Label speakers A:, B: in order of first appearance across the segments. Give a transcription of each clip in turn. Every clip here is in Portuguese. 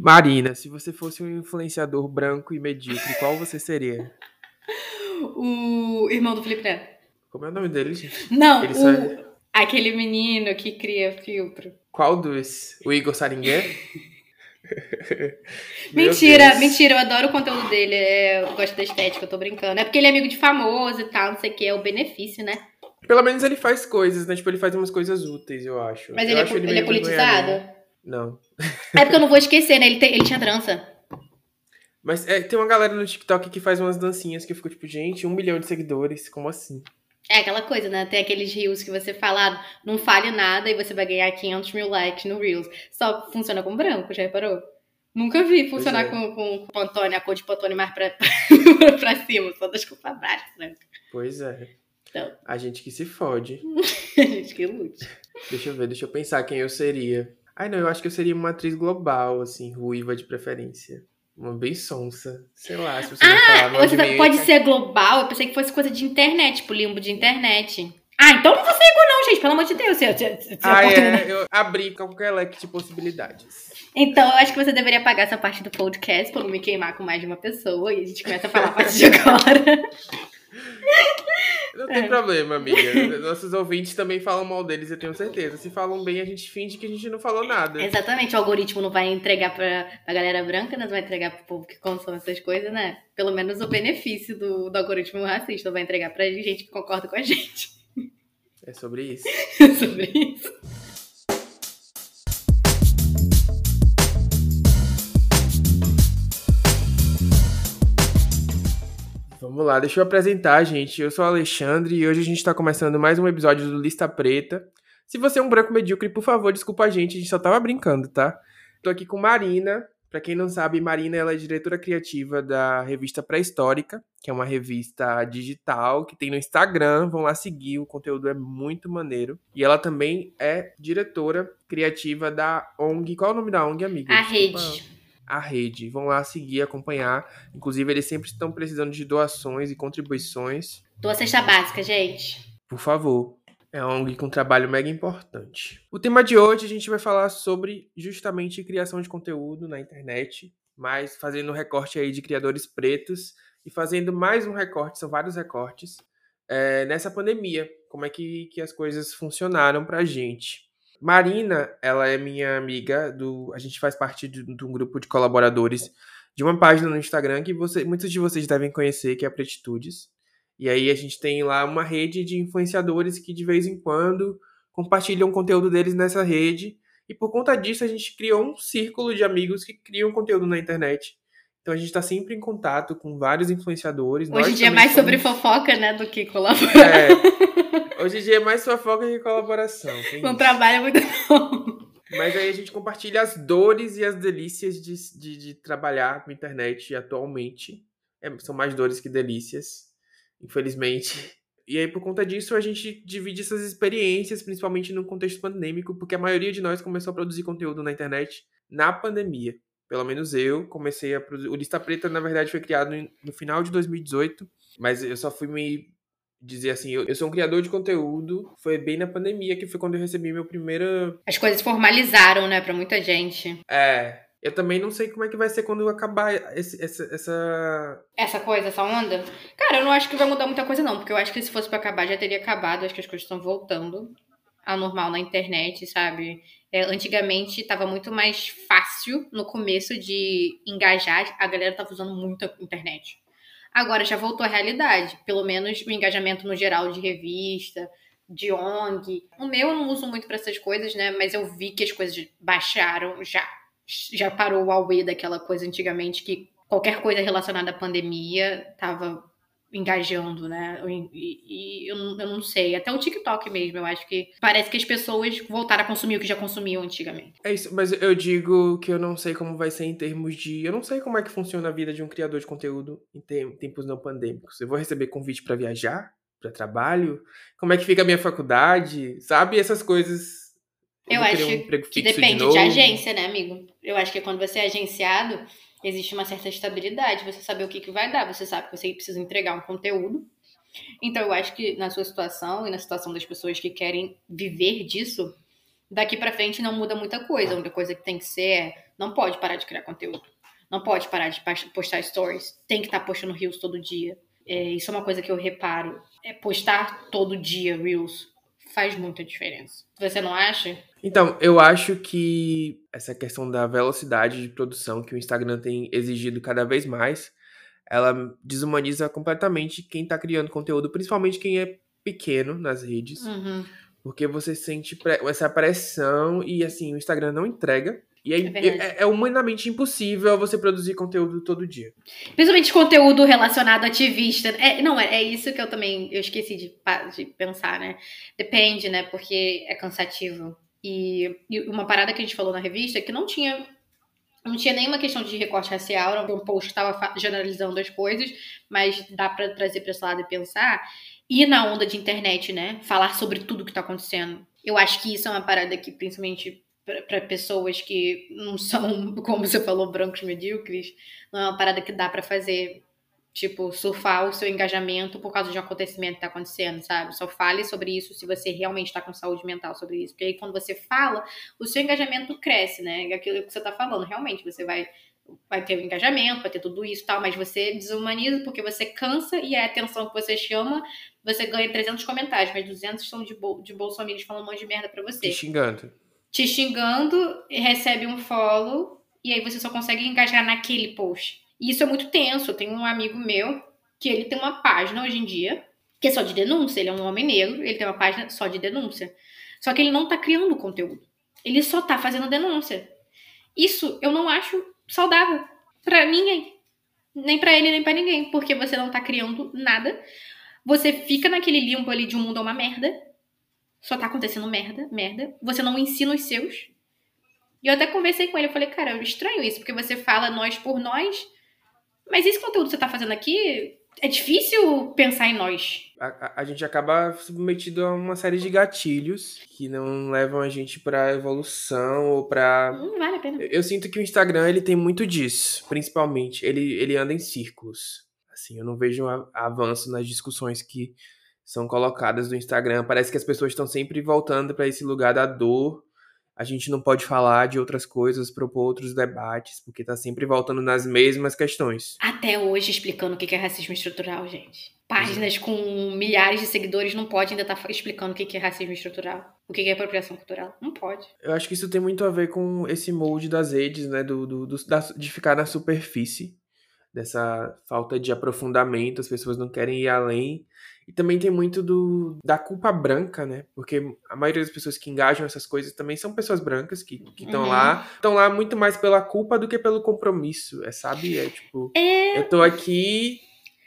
A: Marina, se você fosse um influenciador branco e medíocre, qual você seria?
B: O irmão do Felipe Neto.
A: Como é o nome dele, gente?
B: Não,
A: Ele
B: o...
A: é-
B: aquele menino que cria filtro.
A: Qual dos? O Igor Saringuer?
B: Mentira,
A: Deus.
B: mentira, eu adoro o conteúdo dele. é, Eu gosto da estética, eu tô brincando. É porque ele é amigo de famoso e tal, não sei o que, é o benefício, né?
A: Pelo menos ele faz coisas, né? Tipo, ele faz umas coisas úteis, eu acho.
B: Mas
A: Eu
B: ele é,
A: acho
B: po- ele é
A: meio
B: politizado?
A: alheia. Não.
B: É porque eu não vou esquecer, né? Ele, tem- ele tinha trança.
A: Mas é, tem uma galera no TikTok que faz umas dancinhas que eu fico tipo, gente, um milhão de seguidores, como assim?
B: É aquela coisa, né? Tem aqueles reels que você fala, ah, não fale nada e você vai ganhar 500 mil likes no reels. Só funciona com branco, já reparou? Nunca vi funcionar
A: é.
B: com, com Pantone, a cor de Pantone mais pra, pra cima, só das cores pra baixo, né?
A: Pois é.
B: Então.
A: A gente que se fode.
B: Gente, que lute.
A: Deixa eu ver, deixa eu pensar quem eu seria. Ai, não, eu acho que eu seria uma atriz global, assim, ruiva de preferência. Uma bem sonsa. Sei lá, se você não falar
B: Você tá- pode
A: eu-
B: ser global, eu pensei que fosse coisa de internet, tipo limbo de internet. Ah, então não vou ser igual não, gente, pelo amor de Deus. Se, se, se, se a
A: Ah, é, eu abri qualquer leque de possibilidades.
B: Então, eu acho que você deveria pagar essa parte do podcast pra não me queimar com mais de uma pessoa e a gente começa a falar a partir de agora.
A: Não tem
B: É.
A: problema, amiga. Nossos ouvintes também falam mal deles, eu tenho certeza. Se falam bem, a gente finge que a gente não falou nada.
B: Exatamente, o algoritmo não vai entregar pra, pra galera branca, né? Não vai entregar pro povo que consome essas coisas, né? Pelo menos o benefício do, do algoritmo racista vai entregar pra gente que concorda com a gente
A: É sobre isso.
B: sobre isso.
A: Vamos lá, deixa eu apresentar, gente. Eu sou o Alexandre e hoje a gente tá começando mais um episódio do Lista Preta. Se você é um branco medíocre, por favor, desculpa a gente, a gente só tava brincando, tá? Tô aqui com Marina. Pra quem não sabe, Marina ela é diretora criativa da revista Pré-Histórica, que é uma revista digital que tem no Instagram. Vão lá seguir, o conteúdo é muito maneiro. E ela também é diretora criativa da ONG. Qual é o nome da ONG, amiga?
B: A
A: Desculpa.
B: rede.
A: A rede. Vão lá seguir, acompanhar. Inclusive, eles sempre estão precisando de doações e contribuições.
B: Tua cesta básica, gente.
A: Por favor. É uma ONG com um trabalho mega importante. O tema de hoje a gente vai falar sobre justamente criação de conteúdo na internet, mas fazendo um recorte aí de criadores pretos e fazendo mais um recorte, são vários recortes, é, nessa pandemia. Como é que, que as coisas funcionaram pra gente. Marina, ela é minha amiga do. A gente faz parte de, de um grupo de colaboradores de uma página no Instagram que você, muitos de vocês devem conhecer, que é a Pretitudes. E aí a gente tem lá uma rede de influenciadores que de vez em quando compartilham conteúdo deles nessa rede. E por conta disso a gente criou um círculo de amigos que criam conteúdo na internet. Então a gente tá sempre em contato com vários influenciadores.
B: Hoje em dia é mais sobre
A: somos-
B: fofoca, né, do que colaborar.
A: É. Hoje em dia é mais fofoca que colaboração.
B: Não
A: isso.
B: trabalha muito bom.
A: Mas aí a gente compartilha as dores e as delícias de, de, de trabalhar com internet atualmente. É, são mais dores que delícias, infelizmente. E aí, por conta disso, a gente divide essas experiências, principalmente no contexto pandêmico, porque a maioria de nós começou a produzir conteúdo na internet na pandemia. Pelo menos eu comecei a produzir. O Lista Preta, na verdade, foi criado no final de 2018, mas eu só fui me dizer assim: eu, eu sou um criador de conteúdo. Foi bem na pandemia que foi quando eu recebi meu primeiro
B: As coisas formalizaram, né, pra muita gente.
A: é, eu também não sei como é que vai ser quando acabar esse- essa, essa.
B: Essa coisa, essa onda? Cara, eu não acho que vai mudar muita coisa, não. Porque eu acho que se fosse pra acabar, já teria acabado. Acho que as coisas estão voltando ao normal na internet, sabe? É, antigamente tava muito mais fácil no começo de engajar. A galera tava usando muito a internet. Agora já voltou à realidade. Pelo menos o engajamento no geral de revista, de ONG. O meu eu não uso muito pra essas coisas, né? Mas eu vi que as coisas baixaram já. Já parou o auê daquela coisa antigamente que qualquer coisa relacionada à pandemia tava engajando, né? E, e- eu, não- eu não sei. Até o TikTok mesmo, eu acho que parece que as pessoas voltaram a consumir o que já consumiam antigamente.
A: É isso, mas eu digo que eu não sei como vai ser em termos de. Eu não sei como é que funciona a vida de um criador de conteúdo em tem- tempos não pandêmicos. Eu vou receber convite pra viajar, pra trabalho? Como é que fica a minha faculdade? Sabe? Essas coisas.
B: Eu
A: vou
B: acho
A: um
B: Que depende de,
A: novo.
B: agência, né, amigo? Eu acho que quando você é agenciado, existe uma certa estabilidade, você sabe o que, que vai dar, você sabe que você precisa entregar um conteúdo. Então, eu acho que na sua situação e na situação das pessoas que querem viver disso, daqui pra frente não muda muita coisa. A única coisa que tem que ser é não pode parar de criar conteúdo. Não pode parar de postar stories. Tem que estar tá postando reels todo dia. É, isso é uma coisa que eu reparo. É postar todo dia reels faz muita diferença. Você não acha?
A: Então, eu acho que essa questão da velocidade de produção que o Instagram tem exigido cada vez mais, ela desumaniza completamente quem está criando conteúdo, principalmente quem é pequeno nas redes.
B: Uhum.
A: Porque você sente essa pressão e assim, o Instagram não entrega. E é, é, é, é, humanamente impossível você produzir conteúdo todo dia.
B: Principalmente conteúdo relacionado a ativista. É, não, é, é, isso que eu também eu esqueci de, de, pensar, né? Depende, né? Porque é cansativo. E, e, uma parada que a gente falou na revista é que não tinha. Não tinha nenhuma questão de recorte racial, era um post que estava generalizando as coisas, mas dá para trazer para esse lado e pensar. E na onda de internet, né? Falar sobre tudo que tá acontecendo. Eu acho que isso é uma parada que, principalmente para pessoas que não são, como você falou, brancos medíocres, não é uma parada que dá para fazer, tipo, surfar o seu engajamento por causa de um acontecimento que tá acontecendo, sabe? Só fale sobre isso se você realmente tá com saúde mental sobre isso. Porque aí quando você fala, o seu engajamento cresce, né? Aquilo que você tá falando, realmente, você vai vai ter o engajamento, vai ter tudo isso tal, mas você desumaniza porque você cansa e a atenção que você chama, você ganha 300 comentários, mas 200 são de, bol de bolsominions falando um monte de merda pra você.
A: Te xingando
B: te xingando, recebe um follow e aí você só consegue engajar naquele post. E isso é muito tenso. Eu tenho um amigo meu que ele tem uma página hoje em dia que é só de denúncia. Ele é um homem negro, ele tem uma página só de denúncia. Só que ele não tá criando conteúdo. Ele só tá fazendo denúncia. Isso eu não acho saudável para ninguém. Nem para ele, nem para ninguém. Porque você não tá criando nada. Você fica naquele limbo ali de um mundo é uma merda só tá acontecendo merda, merda. Você não ensina os seus. E eu até conversei com ele, eu falei, cara, eu estranho isso, porque você fala nós por nós, mas esse conteúdo que você tá fazendo aqui, é difícil pensar em nós.
A: A, a, a, gente acaba submetido a uma série de gatilhos que não levam a gente pra evolução ou pra.
B: Não vale a pena.
A: Eu, eu sinto que o Instagram ele tem muito disso, principalmente. Ele, ele anda em círculos. Assim, eu não vejo um avanço nas discussões que são colocadas no Instagram. Parece que as pessoas estão sempre voltando para esse lugar da dor. A gente não pode falar de outras coisas, propor outros debates, porque tá sempre voltando nas mesmas questões.
B: Até hoje explicando o que é racismo estrutural, gente. Páginas com milhares de seguidores não pode ainda estar tá explicando o que é racismo estrutural. O que é apropriação cultural. Não pode.
A: Eu acho que isso tem muito a ver com esse molde das redes, né? Do, do, do da, de ficar na superfície. Dessa falta de aprofundamento, as pessoas não querem ir além. E também tem muito do, da culpa branca, né? Porque a maioria das pessoas que engajam essas coisas também são pessoas brancas que estão uhum. lá. Estão lá muito mais pela culpa do que pelo compromisso. É, sabe? É tipo,
B: é...
A: eu tô aqui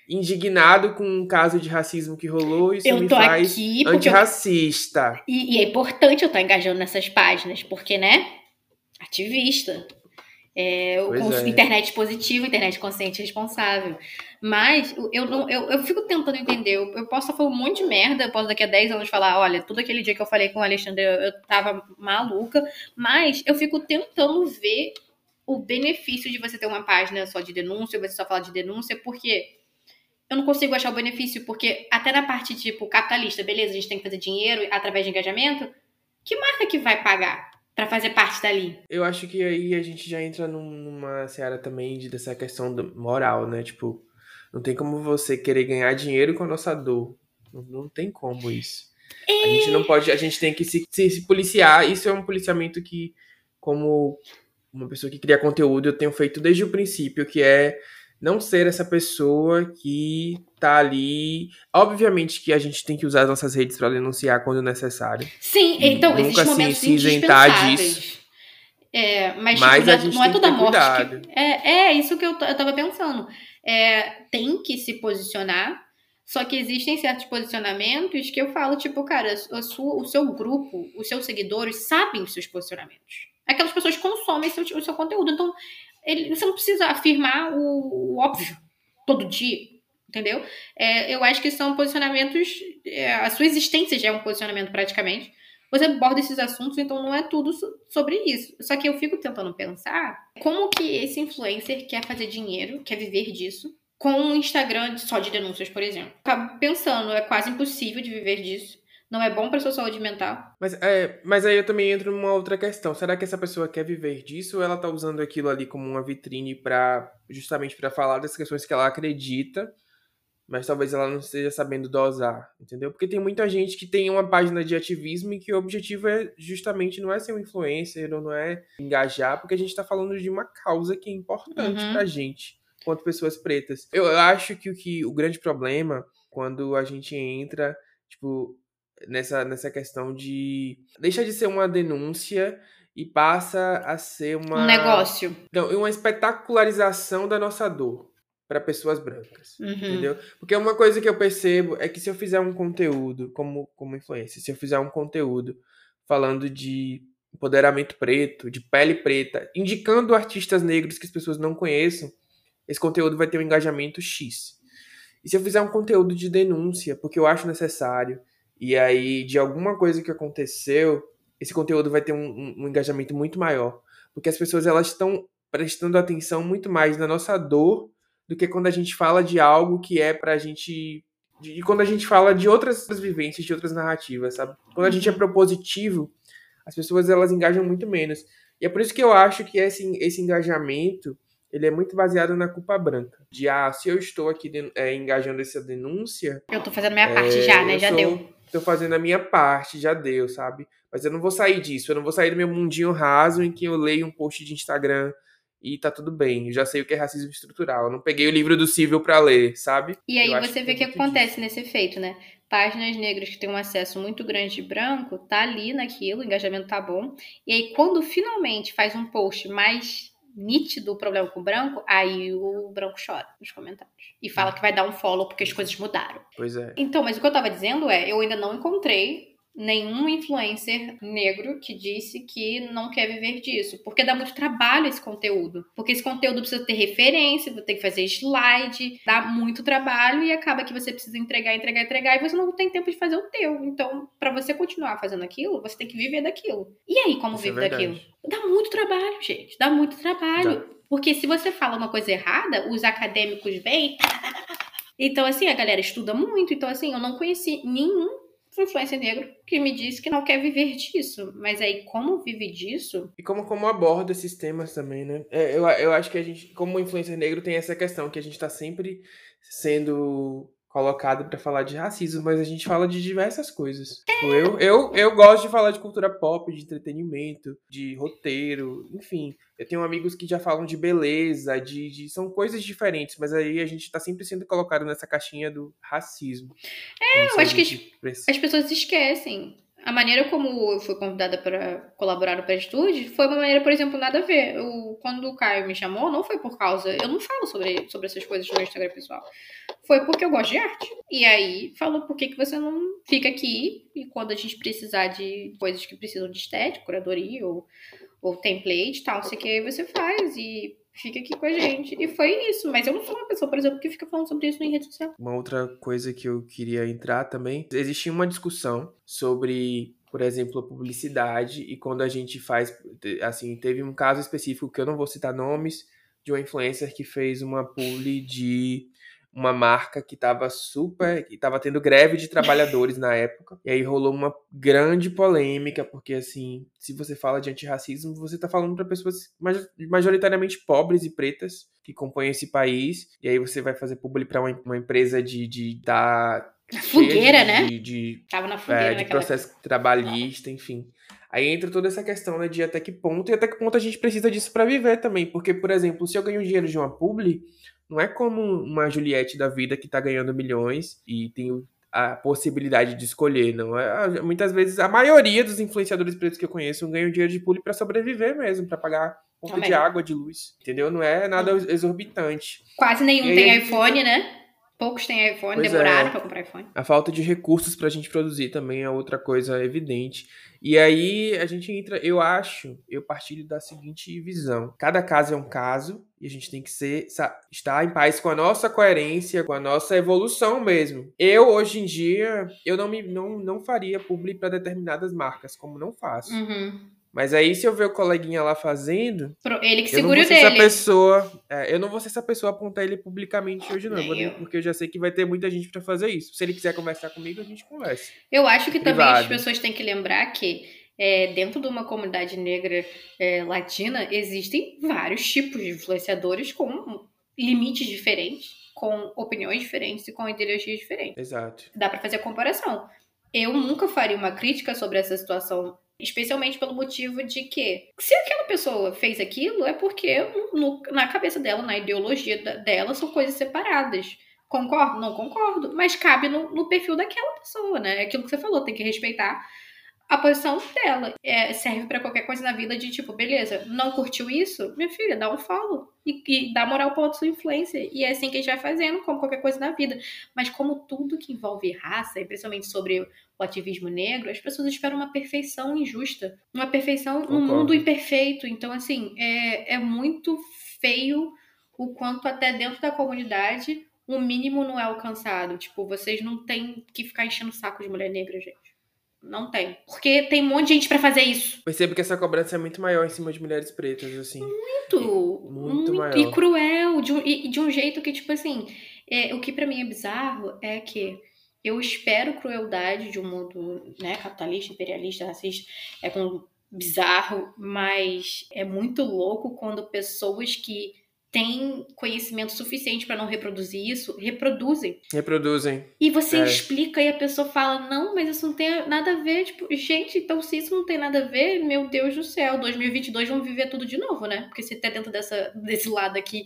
A: indignado com um caso de racismo que rolou, isso eu me faz antirracista.
B: Eu... E, e é importante eu estar engajando nessas páginas, porque, né? Ativista. É, é. Internet positiva, internet consciente e responsável. Mas eu, não, eu, eu fico tentando entender. Eu, eu posso falar um monte de merda, eu posso daqui a 10 anos falar: olha, todo aquele dia que eu falei com o Alexandre eu, eu tava maluca. Mas eu fico tentando ver o benefício de você ter uma página só de denúncia, você só falar de denúncia, porque eu não consigo achar o benefício, porque até na parte tipo capitalista, beleza, a gente tem que fazer dinheiro através de engajamento, que marca que vai pagar? para fazer parte dali.
A: Eu acho que aí a gente já entra numa seara também de, dessa questão moral, né? Tipo, não tem como você querer ganhar dinheiro com a nossa dor. Não, não tem como isso. A gente não pode, a gente tem que se, se, se, policiar. Isso é um policiamento que, como uma pessoa que cria conteúdo, eu tenho feito desde o princípio, que é não ser essa pessoa que tá ali. Obviamente que a gente tem que usar as nossas redes para denunciar quando necessário.
B: Sim, então Nunca se, se isentar disso. É, mas, mas tipo, não é, é toda morte. Que, é, é isso que eu, eu tava pensando. É, tem que se posicionar, só que existem certos posicionamentos que eu falo, tipo, cara, sua, o seu grupo, os seus seguidores sabem os seus posicionamentos. Aquelas pessoas consomem seu, o seu conteúdo. Então, ele, você não precisa afirmar o, o óbvio todo dia, entendeu? É, eu acho que são posicionamentos. É, a sua existência já é um posicionamento praticamente. Você aborda esses assuntos, então não é tudo sobre isso. Só que eu fico tentando pensar como que esse influencer quer fazer dinheiro, quer viver disso, com um Instagram só de denúncias, por exemplo. Acabo pensando, é quase impossível de viver disso. não é bom para sua saúde mental.
A: Mas, é, mas aí eu também entro numa outra questão. Será que essa pessoa quer viver disso ou ela tá usando aquilo ali como uma vitrine para justamente para falar das questões que ela acredita, mas talvez ela não esteja sabendo dosar, entendeu? Porque tem muita gente que tem uma página de ativismo e que o objetivo é justamente não é ser um influencer ou não é engajar, porque a gente tá falando de uma causa que é importante uhum. pra gente, quanto pessoas pretas. Eu acho que o que o grande problema quando a gente entra, tipo, nessa, nessa questão de. Deixa de ser uma denúncia e passa a ser uma.
B: Um negócio.
A: Não, uma espetacularização da nossa dor para pessoas brancas. Uhum. Entendeu? Porque uma coisa que eu percebo é que se eu fizer um conteúdo como, como influência, se eu fizer um conteúdo falando de empoderamento preto, de pele preta, indicando artistas negros que as pessoas não conheçam, esse conteúdo vai ter um engajamento X. E se eu fizer um conteúdo de denúncia, porque eu acho necessário, e aí, de alguma coisa que aconteceu, esse conteúdo vai ter um, um, um engajamento muito maior. Porque as pessoas elas estão prestando atenção muito mais na nossa dor do que quando a gente fala de algo que é pra gente. De, quando a gente fala de outras vivências, de outras narrativas, sabe? Quando a gente é propositivo, as pessoas elas engajam muito menos. E é por isso que eu acho que esse, esse engajamento ele é muito baseado na culpa branca. De, ah, se eu estou aqui é, engajando essa denúncia...
B: Eu tô fazendo a minha é, parte já, né? Já sou, deu
A: tô fazendo a minha parte, já deu, sabe? Mas eu não vou sair disso, eu não vou sair do meu mundinho raso em que eu leio um post de Instagram e tá tudo bem. Eu já sei o que é racismo estrutural. Eu não peguei o livro do Cível para ler, sabe?
B: E aí você vê o que, que acontece disso. nesse efeito, né? Páginas negras que têm um acesso muito grande de branco, tá ali naquilo, o engajamento tá bom. E aí, quando finalmente faz um post mais nítido o problema com o branco, aí o branco chora nos comentários. E fala que vai dar um follow porque as coisas mudaram.
A: Pois é.
B: Então, mas o que eu tava dizendo é, eu ainda não encontrei nenhum influencer negro que disse que não quer viver disso. Porque dá muito trabalho esse conteúdo. Porque esse conteúdo precisa ter referência, tem que fazer slide, dá muito trabalho e acaba que você precisa entregar, entregar, entregar e você não tem tempo de fazer o teu. Então, para você continuar fazendo aquilo, você tem que viver daquilo. E aí, como Isso é vive é daquilo? Dá muito trabalho, gente. Dá muito trabalho. Dá. Porque se você fala uma coisa errada, os acadêmicos vêm. Então, assim, a galera estuda muito. Então, assim, eu não conheci nenhum influência negro que me diz que não quer viver disso. Mas aí, como vive disso?
A: E como, como aborda esses temas também, né? É, eu, eu acho que a gente, como influencer negro, tem essa questão que a gente tá sempre sendo colocado para falar de racismo, mas a gente fala de diversas coisas. Tipo, eu, eu, eu gosto de falar de cultura pop, de entretenimento, de roteiro, enfim. Eu tenho amigos que já falam de beleza, de, de são coisas diferentes, mas aí a gente tá sempre sendo colocado nessa caixinha do racismo.
B: É, eu acho que as, as pessoas esquecem a maneira como eu fui convidada para colaborar no Preditude foi uma maneira, por exemplo, nada a ver. Eu, quando o Caio me chamou, não foi por causa. Eu não falo sobre, sobre essas coisas no meu Instagram pessoal. Foi porque eu gosto de arte. E aí falou por que, que você não fica aqui e quando a gente precisar de coisas que precisam de estética, curadoria ou, ou template e tal, sei que, você faz. E fica aqui com a gente. E foi isso. Mas eu não sou uma pessoa, por exemplo, que fica falando sobre isso em rede social.
A: Uma outra coisa que eu queria entrar também, existia uma discussão sobre, por exemplo, a publicidade e quando a gente faz, assim, teve um caso específico que eu não vou citar nomes, de uma influencer que fez uma publi de uma marca que estava super, que estava tendo greve de trabalhadores na época. E aí rolou uma grande polêmica, porque assim, se você fala de antirracismo, você está falando para pessoas majoritariamente pobres e pretas que compõem esse país. E aí você vai fazer publi para uma, uma, empresa de, de dar
B: fogueira,
A: de,
B: né?
A: De, de,
B: Tava na fogueira,
A: é, de processo época. trabalhista, enfim. Aí entra toda essa questão, né, de até que ponto e até que ponto a gente precisa disso para viver também, porque por exemplo, se eu ganho dinheiro de uma publi, não é como uma Juliette da vida que tá ganhando milhões e tem a possibilidade de escolher, não é? Muitas vezes a maioria dos influenciadores pretos que eu conheço ganham dinheiro de pule para sobreviver mesmo, para pagar conta de água, de luz, entendeu? Não é nada exorbitante.
B: Quase nenhum tem iPhone, né? Poucos têm iPhone, pois demoraram é. para comprar iPhone.
A: A falta de recursos para a gente produzir também é outra coisa evidente. E aí a gente entra, eu acho, eu partilho da seguinte visão: cada caso é um caso e a gente tem que ser estar em paz com a nossa coerência, com a nossa evolução mesmo. Eu hoje em dia eu não me não, não faria publi para determinadas marcas, como não faço.
B: Uhum.
A: Mas aí, se eu ver o coleguinha lá fazendo.
B: Ele que segura o dele.
A: essa pessoa. é, eu não vou ser essa pessoa apontar ele publicamente hoje, não.
B: Eu.
A: Porque eu já sei que vai ter muita gente pra fazer isso. Se ele quiser conversar comigo, a gente conversa.
B: Eu acho que também as
A: Privado.
B: pessoas têm que lembrar que é, dentro de uma comunidade negra é, latina existem vários tipos de influenciadores com limites diferentes, com opiniões diferentes e com ideologias diferentes.
A: Exato.
B: Dá pra fazer a comparação. Eu nunca faria uma crítica sobre essa situação, especialmente pelo motivo de que se aquela pessoa fez aquilo é porque no- na cabeça dela, na ideologia da- dela, são coisas separadas. Concordo? Não concordo. Mas cabe no, no perfil daquela pessoa, né? É aquilo que você falou, tem que respeitar a posição dela. É, serve pra qualquer coisa na vida de tipo, beleza, não curtiu isso? Minha filha, dá um follow. E, e dá moral pra sua influência. E é assim que a gente vai fazendo, como qualquer coisa na vida. Mas como tudo que envolve raça, e principalmente sobre o ativismo negro, as pessoas esperam uma perfeição injusta. Uma perfeição num mundo imperfeito. Então, assim, é, é muito feio o quanto até dentro da comunidade o mínimo não é alcançado. Tipo, vocês não têm que ficar enchendo o saco de mulher negra, gente. Não tem. Porque tem um monte de gente pra fazer isso.
A: Percebo que essa cobrança é muito maior em cima de mulheres pretas, assim.
B: Muito,
A: Muito
B: muito
A: maior.
B: e cruel, de um, e, de um jeito que, tipo assim, é, o que pra mim é bizarro é que eu espero crueldade de um mundo né, capitalista, imperialista, racista, é com bizarro, mas é muito louco quando pessoas que têm conhecimento suficiente pra não reproduzir isso, reproduzem.
A: Reproduzem.
B: E você
A: É.
B: explica e a pessoa fala, não, mas isso não tem nada a ver. Tipo, gente, então se isso não tem nada a ver, meu Deus do céu, 2022 vamos viver tudo de novo, né? Porque se tá dentro dessa, desse lado aqui,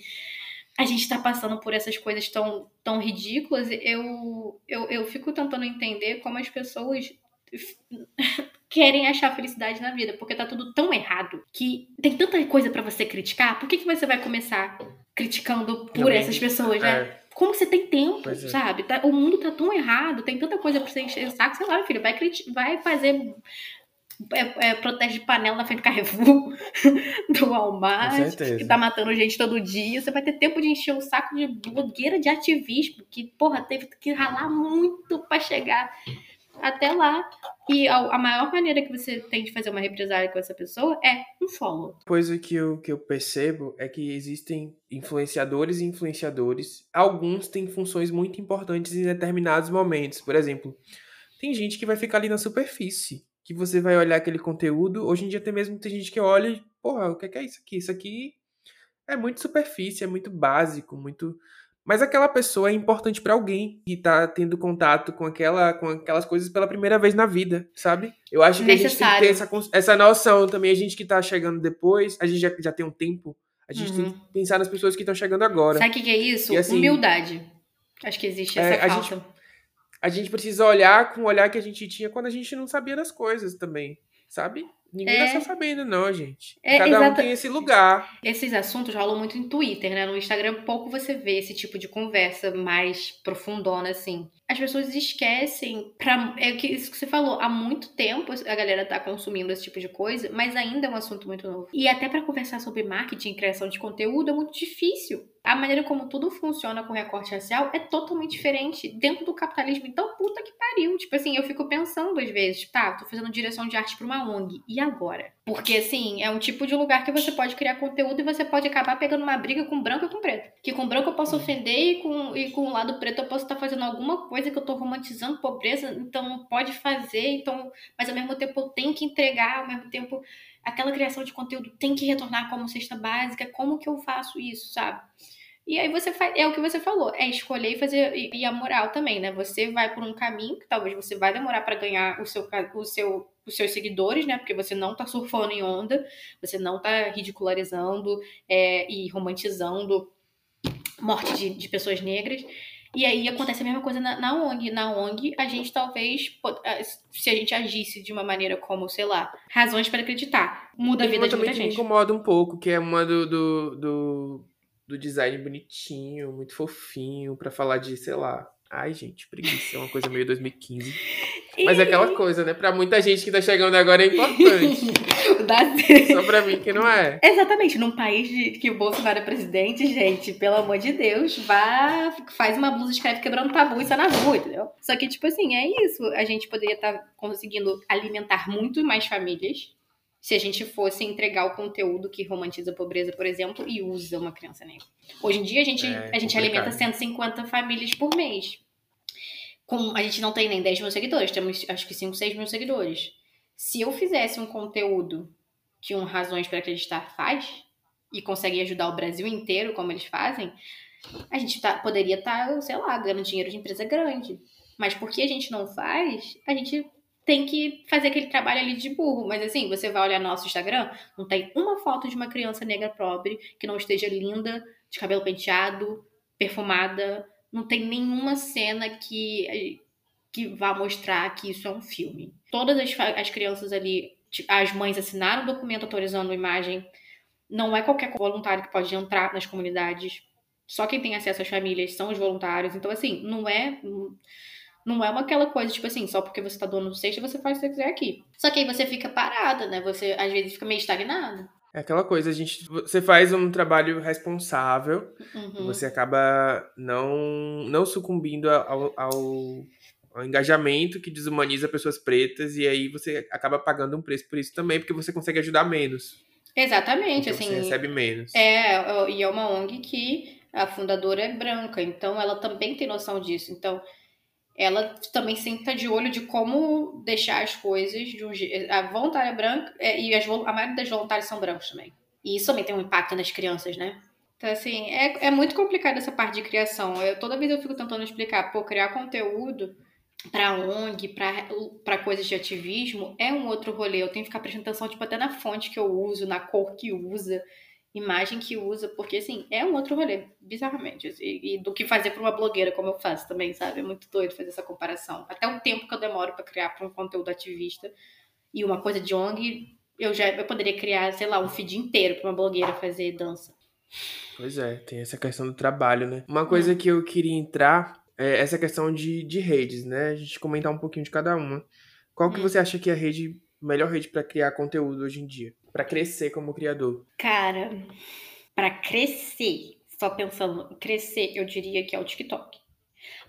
B: a gente tá passando por essas coisas tão, tão ridículas, eu, eu, eu fico tentando entender como as pessoas querem achar felicidade na vida, porque tá tudo tão errado que tem tanta coisa pra você criticar, por que, que você vai começar criticando por
A: Também.
B: essas pessoas, né?
A: É,
B: Como você tem tempo,
A: é.
B: sabe? Tá- o mundo tá tão errado, tem tanta coisa pra você encher o saco, sei lá, filho, vai, vai fazer é, é, protege de panela na frente do Carrefour, do Walmart, que tá matando gente todo dia. Você vai ter tempo de encher o saco de blogueira de ativismo, que, porra, teve que ralar muito pra chegar até lá. E a, maior maneira que você tem de fazer uma represália com essa pessoa é um follow.
A: coisa que eu, que eu percebo é que existem influenciadores e influenciadores. Alguns têm funções muito importantes em determinados momentos. Por exemplo, tem gente que vai ficar ali na superfície. Que você vai olhar aquele conteúdo. Hoje em dia, até mesmo tem gente que olha e, porra, o que é que é isso aqui? Isso aqui é muito superfície, é muito básico, muito. Mas aquela pessoa é importante pra alguém que tá tendo contato com, aquela, com aquelas coisas pela primeira vez na vida, sabe? Eu acho que a gente tem que
B: Necessário.
A: ter essa, essa noção também. A gente que tá chegando depois, a gente já, já tem um tempo, a gente tem
B: Uhum.
A: que pensar nas pessoas que estão chegando agora.
B: Sabe o que, é isso?
A: E assim-
B: Humildade. Acho que existe
A: É,
B: essa
A: a
B: falta.
A: A gente precisa olhar com o olhar que a gente tinha quando a gente não sabia das coisas também, sabe? Ninguém
B: É.
A: nasceu sabendo, não, gente.
B: É,
A: Cada um
B: exata-
A: tem esse lugar.
B: Esses assuntos rolam muito em Twitter, né? No Instagram pouco você vê esse tipo de conversa mais profundona, assim. As pessoas esquecem, pra, é que isso que você falou, há muito tempo a galera tá consumindo esse tipo de coisa, mas ainda é um assunto muito novo. E até pra conversar sobre marketing e criação de conteúdo é muito difícil. A maneira como tudo funciona com recorte racial é totalmente diferente dentro do capitalismo. Então, puta que pariu. Tipo assim, eu fico pensando às vezes, tá, tô fazendo direção de arte pra uma ONG. E agora? Porque, assim, é um tipo de lugar que você pode criar conteúdo e você pode acabar pegando uma briga com branco e com preto. Que com branco eu posso ofender e com, e com o lado preto eu posso estar fazendo alguma coisa que eu tô romantizando pobreza, então pode fazer, então, mas ao mesmo tempo eu tenho que entregar, ao mesmo tempo aquela criação de conteúdo tem que retornar como cesta básica, como que eu faço isso, sabe? E aí você faz, é o que você falou, é escolher e fazer, e, e a moral também, né? Você vai por um caminho que talvez você vai demorar pra ganhar o seu, o seu, os seus seguidores, né? Porque você não tá surfando em onda, você não tá ridicularizando é, e romantizando morte de, de pessoas negras. E aí acontece a mesma coisa na, na ONG. Na ONG, a gente talvez, se a gente agisse de uma maneira como, sei lá, razões para acreditar, muda a vida de muita
A: que me
B: gente.
A: incomoda um pouco, que é uma do, do, do, do design bonitinho, muito fofinho, pra falar de, sei lá. Ai, gente, preguiça, é uma coisa meio 2015. Mas é aquela coisa, né? Pra muita gente que tá chegando agora é importante. Só pra mim que não é.
B: Exatamente, num país de, que o Bolsonaro é presidente, gente, pelo amor de Deus, vá, faz uma blusa, escreve quebrando tabu e sai na rua, entendeu? Só que, tipo assim, é isso. A gente poderia estar conseguindo alimentar muito mais famílias se a gente fosse entregar o conteúdo que romantiza a pobreza, por exemplo, e usa uma criança negra. Hoje em dia, a gente, é, a gente alimenta 150 famílias por mês. Com, a gente não tem nem 10 mil seguidores, temos acho que 5, 6 mil seguidores. Se eu fizesse um conteúdo que um Razões para Acreditar faz, e consegue ajudar o Brasil inteiro, como eles fazem, a gente tá, poderia estar, tá, sei lá, ganhando dinheiro de empresa grande. Mas porque a gente não faz, a gente tem que fazer aquele trabalho ali de burro. Mas assim, você vai olhar no nosso Instagram, não tem uma foto de uma criança negra pobre que não esteja linda, de cabelo penteado, perfumada. Não tem nenhuma cena que, que vá mostrar que isso é um filme. Todas as, as crianças ali, as mães assinaram o documento autorizando a imagem. Não é qualquer voluntário que pode entrar nas comunidades. Só quem tem acesso às famílias são os voluntários. Então, assim, não é não é uma aquela coisa, tipo assim, só porque você tá dono do sexta, você faz o que você quiser aqui. Só que aí você fica parada, né? Você às vezes fica meio estagnado.
A: É aquela coisa, a gente. Você faz um trabalho responsável, uhum. você acaba não, não sucumbindo ao, ao, ao, engajamento que desumaniza pessoas pretas, e aí você acaba pagando um preço por isso também, porque você consegue ajudar menos.
B: Exatamente,
A: então
B: assim.
A: Você recebe menos.
B: É, e é uma ONG que a fundadora é branca, então ela também tem noção disso. Então, ela também sempre está de olho de como deixar as coisas de um. A voluntária branca é, e as, a maioria das voluntárias são brancos também. E isso também tem um impacto nas crianças, né? Então, assim, é, é muito complicado essa parte de criação. Eu, toda vez eu fico tentando explicar, pô, criar conteúdo para ONG, para coisas de ativismo, é um outro rolê. Eu tenho que ficar prestando atenção, tipo, até na fonte que eu uso, na cor que usa imagem que usa, porque assim, é um outro rolê, bizarramente. Assim, e, do que fazer para uma blogueira, como eu faço também, sabe? É muito doido fazer essa comparação. Até o tempo que eu demoro para criar para um conteúdo ativista e uma coisa de ONG, eu já eu poderia criar, sei lá, um feed inteiro para uma blogueira fazer dança.
A: Pois é, tem essa questão do trabalho, né? Uma coisa hum. que eu queria entrar é essa questão de, de redes, né? A gente comentar um pouquinho de cada uma. Qual que hum. você acha que é a rede, melhor rede para criar conteúdo hoje em dia? Para crescer como criador?
B: Cara, para crescer, só pensando crescer, eu diria que é o TikTok.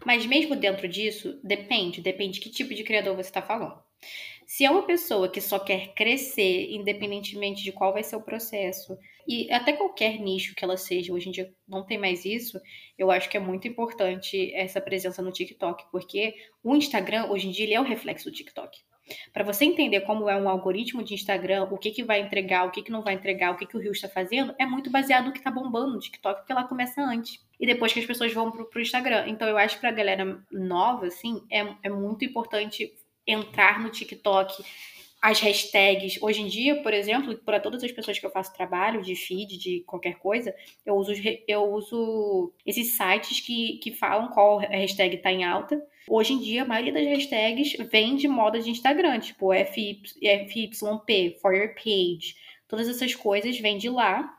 B: Mas mesmo dentro disso, depende, depende que tipo de criador você está falando. Se é uma pessoa que só quer crescer, independentemente de qual vai ser o processo, e até qualquer nicho que ela seja, hoje em dia não tem mais isso, eu acho que é muito importante essa presença no TikTok, porque o Instagram, hoje em dia, ele é o reflexo do TikTok. Para você entender como é um algoritmo de Instagram, o que, que vai entregar, o que, que não vai entregar, o que, que o Rio está fazendo, é muito baseado no que está bombando no TikTok, porque ela começa antes. E depois que as pessoas vão pro, pro Instagram. Então eu acho que pra galera nova, assim, é, é muito importante entrar no TikTok, as hashtags. Hoje em dia, por exemplo, para todas as pessoas que eu faço trabalho de feed, de qualquer coisa, eu uso, eu uso esses sites que, que falam qual hashtag está em alta. Hoje em dia, a maioria das hashtags vem de moda de Instagram, tipo FY, FYP, For Your Page. Todas essas coisas vêm de lá.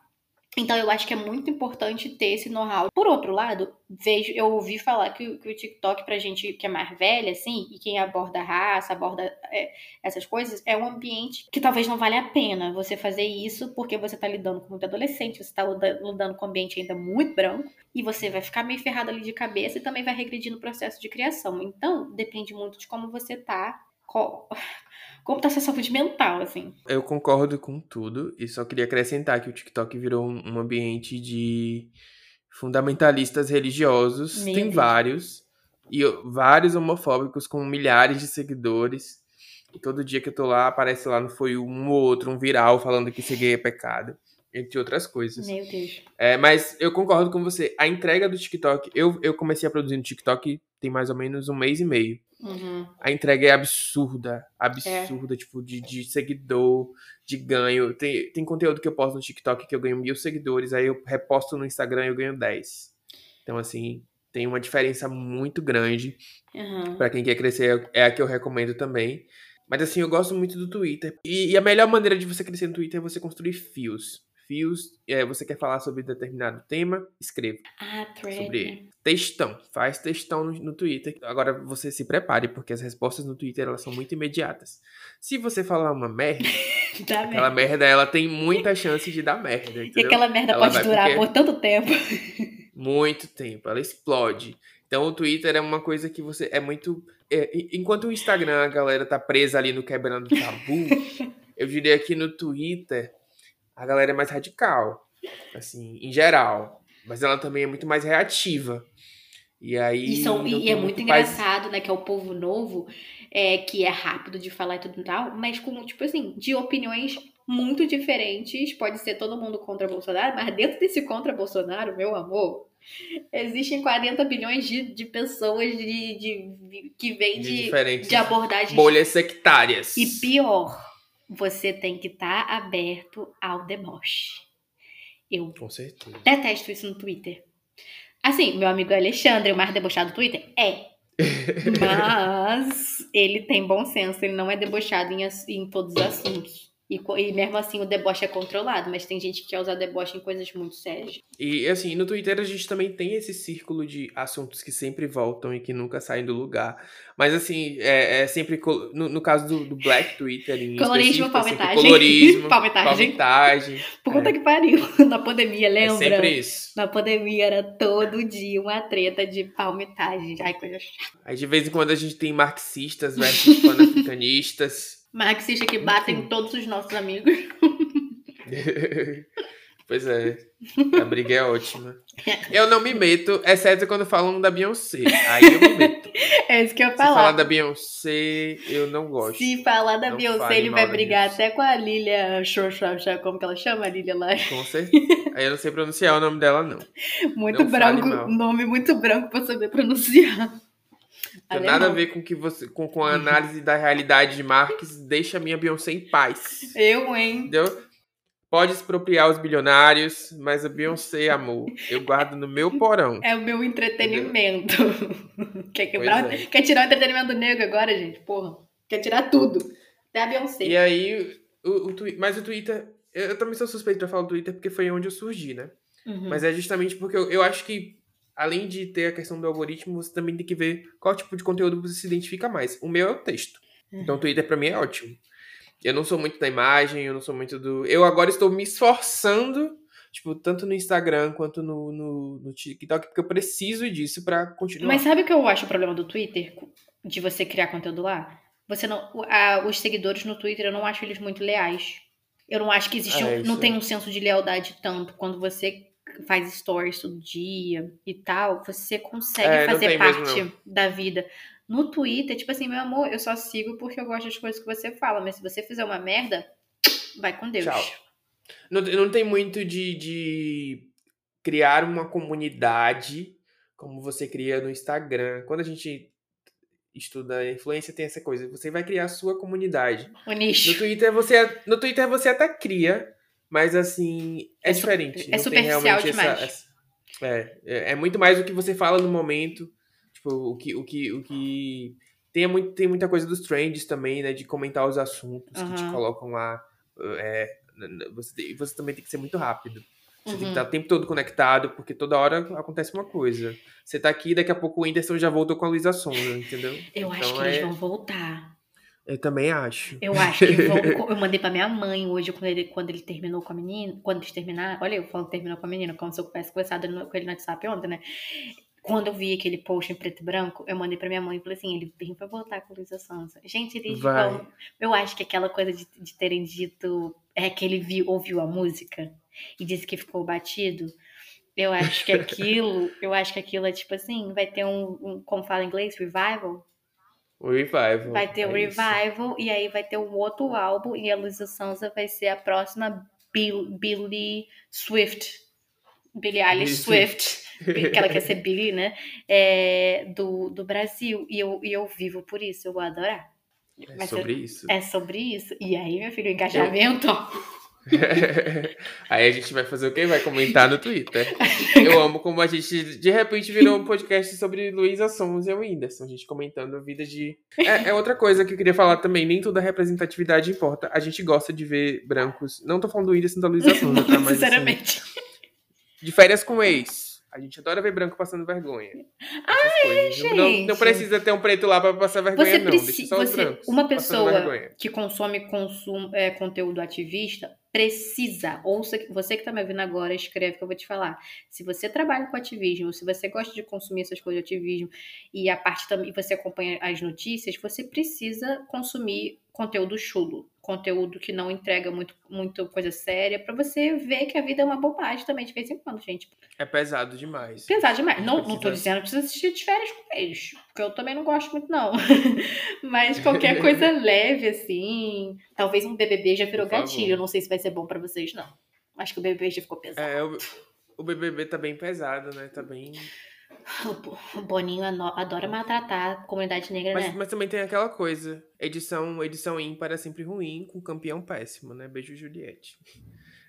B: Então eu acho que é muito importante ter esse know-how. Por outro lado, vejo, eu ouvi falar que, que, o TikTok, pra gente que é mais velha, assim, e quem aborda raça, aborda é, essas coisas, é um ambiente que talvez não valha a pena você fazer isso, porque você tá lidando com muito adolescente, você tá lidando com um ambiente ainda muito branco, e você vai ficar meio ferrado ali de cabeça e também vai regredir no processo de criação. Então, depende muito de como você tá como tá a sua saúde mental, assim.
A: Eu concordo com tudo e só queria acrescentar que o TikTok virou um ambiente de fundamentalistas religiosos. Meu Tem Deus. vários. E vários homofóbicos com milhares de seguidores. E todo dia que eu tô lá, aparece lá no Foi um ou outro, um viral falando que ser gay é pecado. Entre outras coisas.
B: Meu Deus.
A: É, mas eu concordo com você. A entrega do TikTok, eu, eu comecei a produzir no TikTok tem mais ou menos um mês e meio.
B: Uhum.
A: A entrega é absurda, absurda, é. tipo, de, de seguidor, de ganho. Tem, tem conteúdo que eu posto no TikTok que eu ganho mil seguidores, aí eu reposto no Instagram e eu ganho 10. Então, assim, tem uma diferença muito grande.
B: Uhum.
A: para quem quer crescer, é a que eu recomendo também. Mas, assim, eu gosto muito do Twitter. E, e a melhor maneira de você crescer no Twitter é você construir fios fios, é, você quer falar sobre determinado tema, escreva.
B: Ah.
A: Sobre textão, faz textão no, no, Twitter. Agora você se prepare, porque as respostas no Twitter elas são muito imediatas. Se você falar uma merda, aquela merda. merda. ela tem muita chance de dar merda. Entendeu?
B: E aquela merda ela pode durar por tanto tempo.
A: Muito tempo, ela explode. Então o Twitter é uma coisa que você é muito. É, enquanto o Instagram a galera tá presa ali no quebrando tabu. Eu diria que no Twitter a galera é mais radical, assim, em geral. Mas ela também é muito mais reativa. E aí.
B: E, são, e é muito engraçado, né? Que é o povo novo, é, que é rápido de falar e tudo e tal, mas com, tipo assim, de opiniões muito diferentes. Pode ser todo mundo contra Bolsonaro, mas dentro desse contra Bolsonaro, meu amor, existem 40 bilhões de, de pessoas de, de, que vêm de, de, de abordagens.
A: Bolhas sectárias.
B: E pior, você tem que estar tá aberto ao deboche. Eu
A: Com certeza.
B: detesto isso no Twitter. Assim, meu amigo Alexandre, o mais debochado do Twitter? É. Mas ele tem bom senso, ele não é debochado em, em todos os assuntos. E, e, mesmo assim o deboche é controlado, mas tem gente que quer usar deboche em coisas muito sérias.
A: E assim, no Twitter a gente também tem esse círculo de assuntos que sempre voltam e que nunca saem do lugar. Mas assim, é, é sempre. No, no, caso do, do Black Twitter. Em
B: colorismo, é palmetagem.
A: Colorismo,
B: palmetagem.
A: palmetagem.
B: Puta é. que pariu. Na pandemia, lembra? É
A: sempre isso.
B: Na pandemia era todo dia uma treta de palmetagem. Ai, coisa chata.
A: Aí de vez em quando a gente tem marxistas versus panafricanistas.
B: Marxista que batem em todos os nossos amigos.
A: pois é. A briga é ótima. Eu não me meto, exceto quando falam da Beyoncé. Aí eu me meto.
B: É isso que eu falar.
A: Se falar da Beyoncé, eu não gosto.
B: Se falar da não Beyoncé, ele vai brigar até com a Lilia Xoxoxa, como que ela chama a Lilia lá?
A: Com certeza. Aí eu não sei pronunciar o nome dela, não.
B: Muito não branco, nome muito branco pra saber pronunciar.
A: Tem nada a ver com que você com, com a análise da realidade de Marx, deixa a minha Beyoncé em paz.
B: Eu, hein?
A: Entendeu? Pode expropriar os bilionários, mas a Beyoncé, amor, eu guardo no meu porão.
B: É o meu entretenimento. quer, quebrar, é. quer tirar o entretenimento negro agora, gente? Porra. Quer tirar tudo. Até a Beyoncé.
A: E aí, o, o, mas o Twitter. Eu também sou suspeito pra falar do Twitter porque foi onde eu surgi, né? Uhum. Mas é justamente porque eu, eu acho que além de ter a questão do algoritmo, você também tem que ver qual tipo de conteúdo você se identifica mais. O meu é o texto. Uhum. Então o Twitter para mim é ótimo. Eu não sou muito da imagem, eu não sou muito do. Eu agora estou me esforçando, tipo, tanto no Instagram quanto no, no, no TikTok, porque eu preciso disso para continuar.
B: Mas sabe o que eu acho o problema do Twitter? De você criar conteúdo lá? Você não. A, os seguidores no Twitter, eu não acho eles muito leais. Eu não acho que existe. Ah, um, não tem um senso de lealdade tanto quando você faz stories todo dia e tal, você consegue é, fazer parte da vida. No Twitter, tipo assim, meu amor, eu só sigo porque eu gosto das coisas que você fala, mas se você fizer uma merda, vai com Deus.
A: Tchau. Não, não tem muito de, de criar uma comunidade como você cria no Instagram. Quando a gente estuda influência, tem essa coisa. Você vai criar a sua comunidade.
B: O nicho.
A: No Twitter você, no Twitter você até cria, mas assim, é, é diferente.
B: É superficial demais.
A: Essa, é, é, é muito mais o que você fala no momento. Tipo, o que. O que, o que tem, muito, tem muita coisa dos trends também, né? De comentar os assuntos uhum. que te colocam lá. É, você, você também tem que ser muito rápido. Você uhum. tem que estar o tempo todo conectado, porque toda hora acontece uma coisa. Você tá aqui, daqui a pouco o Whindersson já voltou com a Luísa Sonza, entendeu?
B: Eu então, acho que é... eles vão voltar.
A: Eu também acho.
B: Eu acho que vão, eu mandei pra minha mãe hoje, quando ele, quando ele terminou com a menina. Quando eles terminaram. Olha, eu que terminou com a menina, como se eu tivesse conversado com ele no WhatsApp ontem, né? Quando eu vi aquele post em preto e branco, eu mandei pra minha mãe e falei assim: ele vem pra voltar com a Luísa Sonsa. Gente, eles vão. Eu acho que aquela coisa de, de terem dito. É que ele viu, ouviu a música e disse que ficou batido. Eu acho que aquilo. eu acho que aquilo é tipo assim: vai ter um, um como fala em inglês, revival
A: o Revival.
B: Vai ter é o Revival isso. e aí vai ter um outro álbum e a Luísa Sonza vai ser a próxima Bill, Billy Swift. Billie Eilish Swift, que ela quer ser Billy, né? É, do, do Brasil. E eu, e eu vivo por isso, eu vou adorar.
A: É Mas sobre eu, isso.
B: É sobre isso. E aí, meu filho, o engajamento. Eu...
A: Aí a gente vai fazer o quê? Vai comentar no Twitter. Eu amo como a gente, de repente, virou um podcast sobre Luísa Sons e o Whindersson. A gente comentando a vida de. É, é, outra coisa que eu queria falar também. Nem toda representatividade importa. A gente gosta de ver brancos. Não tô falando do Whindersson da Luísa Sons, tá? Mas,
B: Sinceramente.
A: Assim, de férias com ex. A gente adora ver branco passando vergonha.
B: Ai, gente.
A: Não, não, precisa ter um preto lá para passar vergonha, você não. Deixa só os brancos.
B: Uma pessoa que consome consum, é, conteúdo ativista precisa, ouça, você que está me ouvindo agora, escreve que eu vou te falar. Se você trabalha com ativismo, se você gosta de consumir essas coisas de ativismo e a parte também você acompanha as notícias, você precisa consumir conteúdo chulo, conteúdo que não entrega muito, muito coisa séria, para você ver que a vida é uma bobagem também de vez em quando, gente.
A: É pesado demais.
B: Pesado demais. Não, não tô dizendo que precisa assistir de férias com eles, porque eu também não gosto muito, não. Mas qualquer coisa leve, assim. Talvez um BBB já virou gatilho. Não sei se vai ser bom para vocês, não. Acho que o BBB já ficou pesado.
A: É, o, o BBB tá bem pesado, né? Tá bem.
B: O Boninho adora maltratar a comunidade negra,
A: mas,
B: né?
A: Mas também tem aquela coisa. Edição, edição ímpar é sempre ruim, com campeão péssimo, né? Beijo, Juliette.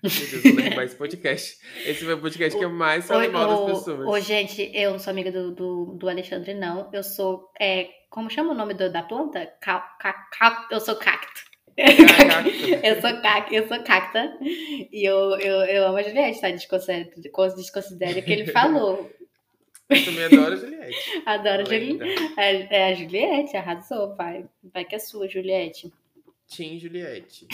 A: Meu Deus, vou derrubar esse podcast. Esse é o podcast que eu mais falo mal das pessoas.
B: Ô, gente, eu não sou amiga do, do, do Alexandre, não. Eu sou. É, como chama o nome do, da planta? Ca, ca, ca, eu sou cacto. eu sou cacta, eu sou cacta. E eu, eu, eu amo a Juliette, tá? Desconsidere, desconsidere o que ele falou.
A: Eu também adoro a Juliette.
B: Adoro a Juliette. É, é, a Juliette, arrasou, pai. Vai que é sua, Juliette.
A: Tim Juliette.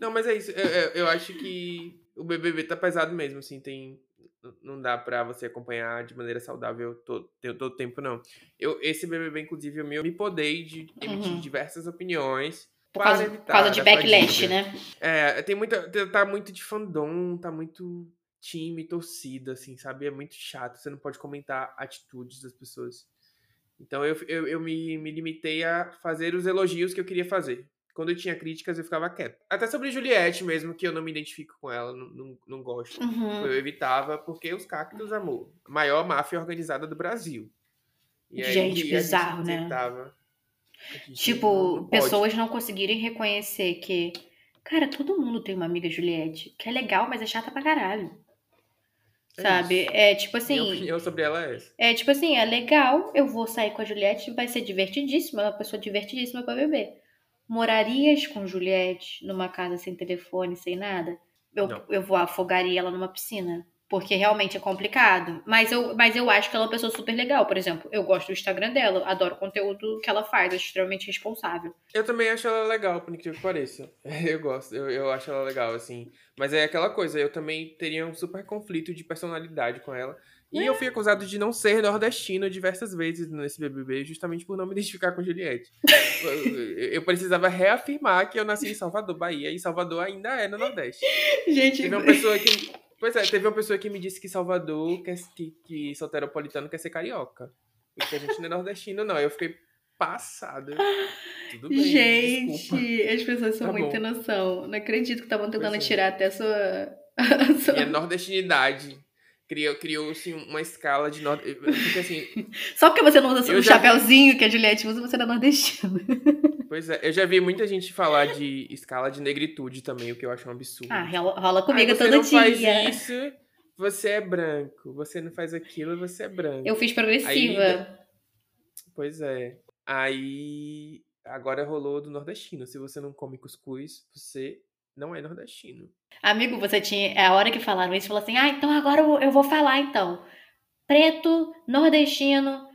A: Não, mas é isso. Eu, eu, eu, acho que o BBB tá pesado mesmo, assim. Tem, não dá pra você acompanhar de maneira saudável todo, todo tempo, não. Eu, esse BBB, inclusive, eu me, me podei de emitir uhum. diversas opiniões.
B: Por causa, por causa de backlash, né?
A: É, tem muita. Tá muito de fandom, tá muito time, torcida, assim, sabe? É muito chato. Você não pode comentar atitudes das pessoas. Então eu, eu, eu me, me limitei a fazer os elogios que eu queria fazer. Quando eu tinha críticas, eu ficava quieto. Até sobre Juliette mesmo, que eu não me identifico com ela, não, não, não gosto.
B: Uhum.
A: Eu evitava, porque os cactos, amor. Maior máfia organizada do Brasil.
B: E aí, gente, bizarro, né? Tipo, não pessoas não conseguirem reconhecer que. Cara, todo mundo tem uma amiga Juliette, que é legal, mas é chata pra caralho. É sabe? Isso. É tipo assim. Minha
A: opinião sobre ela é essa.
B: É tipo assim, é legal, eu vou sair com a Juliette, vai ser divertidíssima, é uma pessoa divertidíssima pra beber. Morarias com Juliette numa casa sem telefone, sem nada? Eu, eu vou afogaria ela numa piscina porque realmente é complicado. Mas eu, mas eu acho que ela é uma pessoa super legal. Por exemplo, eu gosto do Instagram dela, adoro o conteúdo que ela faz, acho extremamente responsável.
A: Eu também acho ela legal, por incrível que pareça. Eu gosto, eu, eu acho ela legal, assim. Mas é aquela coisa, eu também teria um super conflito de personalidade com ela. E é. eu fui acusado de não ser nordestino diversas vezes nesse BBB, justamente por não me identificar com Juliette. eu precisava reafirmar que eu nasci em Salvador, Bahia, e Salvador ainda é no Nordeste.
B: Gente,
A: teve uma pessoa que Pois é, teve uma pessoa que me disse que Salvador, quer, que, que soteropolitano quer ser carioca. Porque a gente não é nordestino, não. Eu fiquei passada. Tudo bem.
B: Gente,
A: desculpa.
B: as pessoas são tá muito noção. Não acredito que estavam tentando pois é. tirar é. até a sua.
A: A sua... Minha nordestinidade. Criou, criou assim, uma escala de nord... Porque assim.
B: Só porque você não usa o chapéuzinho que a Juliette usa, você não é nordestino.
A: Pois é, eu já vi muita gente falar de escala de negritude também, o que eu acho um absurdo.
B: Ah, rola comigo
A: ah,
B: todo dia.
A: Você não faz isso, você é branco. Você não faz aquilo, você é branco.
B: Eu fiz progressiva. Aí,
A: pois é. Aí agora rolou do nordestino. Se você não come cuscuz, você não é nordestino.
B: Amigo, você tinha. É a hora que falaram isso, falou assim: ah, então agora eu vou falar então. Preto, nordestino,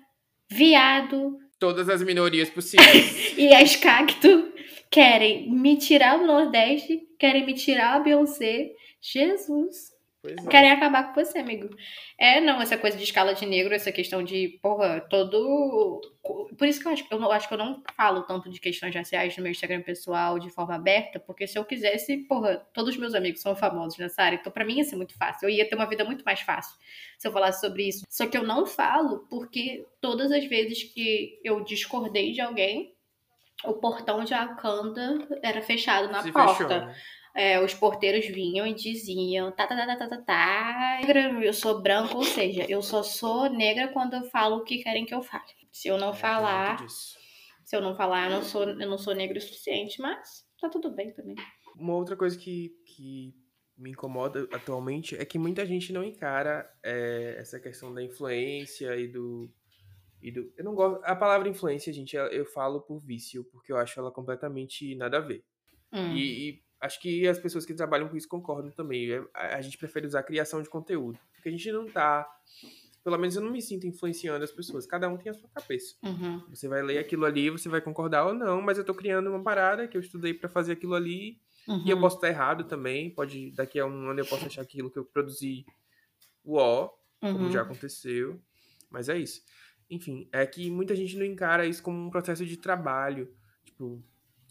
B: viado,
A: todas as minorias possíveis.
B: e as cacto querem me tirar do Nordeste, querem me tirar a Beyoncé. Jesus. É. Querem acabar com você, amigo. É, não, essa coisa de escala de negro, essa questão de, porra, todo. Por isso que eu acho, eu acho que eu não falo tanto de questões raciais no meu Instagram pessoal de forma aberta, porque se eu quisesse, porra, todos os meus amigos são famosos nessa área, então pra mim ia ser muito fácil. Eu ia ter uma vida muito mais fácil se eu falasse sobre isso. Só que eu não falo porque todas as vezes que eu discordei de alguém, o portão de Akanda era fechado na se porta. Fechou, né? É, os porteiros vinham e diziam, tá, tá, tá, tá, tá, tá, eu sou branco, ou seja, eu só sou negra quando eu falo o que querem que eu fale. Se eu não é, falar, se eu não falar, eu não sou, eu não sou negra o suficiente, mas tá tudo bem também.
A: Uma outra coisa que, que me incomoda atualmente é que muita gente não encara é, essa questão da influência e do, e do. Eu não gosto. A palavra influência, gente, eu falo por vício, porque eu acho ela completamente nada a ver.
B: Hum.
A: E, e, acho que as pessoas que trabalham com isso concordam também. É, a, a, gente prefere usar criação de conteúdo. Porque a gente não tá. Pelo menos eu não me sinto influenciando as pessoas. Cada um tem a sua cabeça.
B: Uhum.
A: Você vai ler aquilo ali, você vai concordar ou não, mas eu tô criando uma parada que eu estudei para fazer aquilo ali. Uhum. E eu uhum. posso estar errado também. Pode, daqui a um ano eu posso achar aquilo que eu produzi uó, uhum. como já aconteceu. Mas é isso. Enfim, é que muita gente não encara isso como um processo de trabalho. Tipo,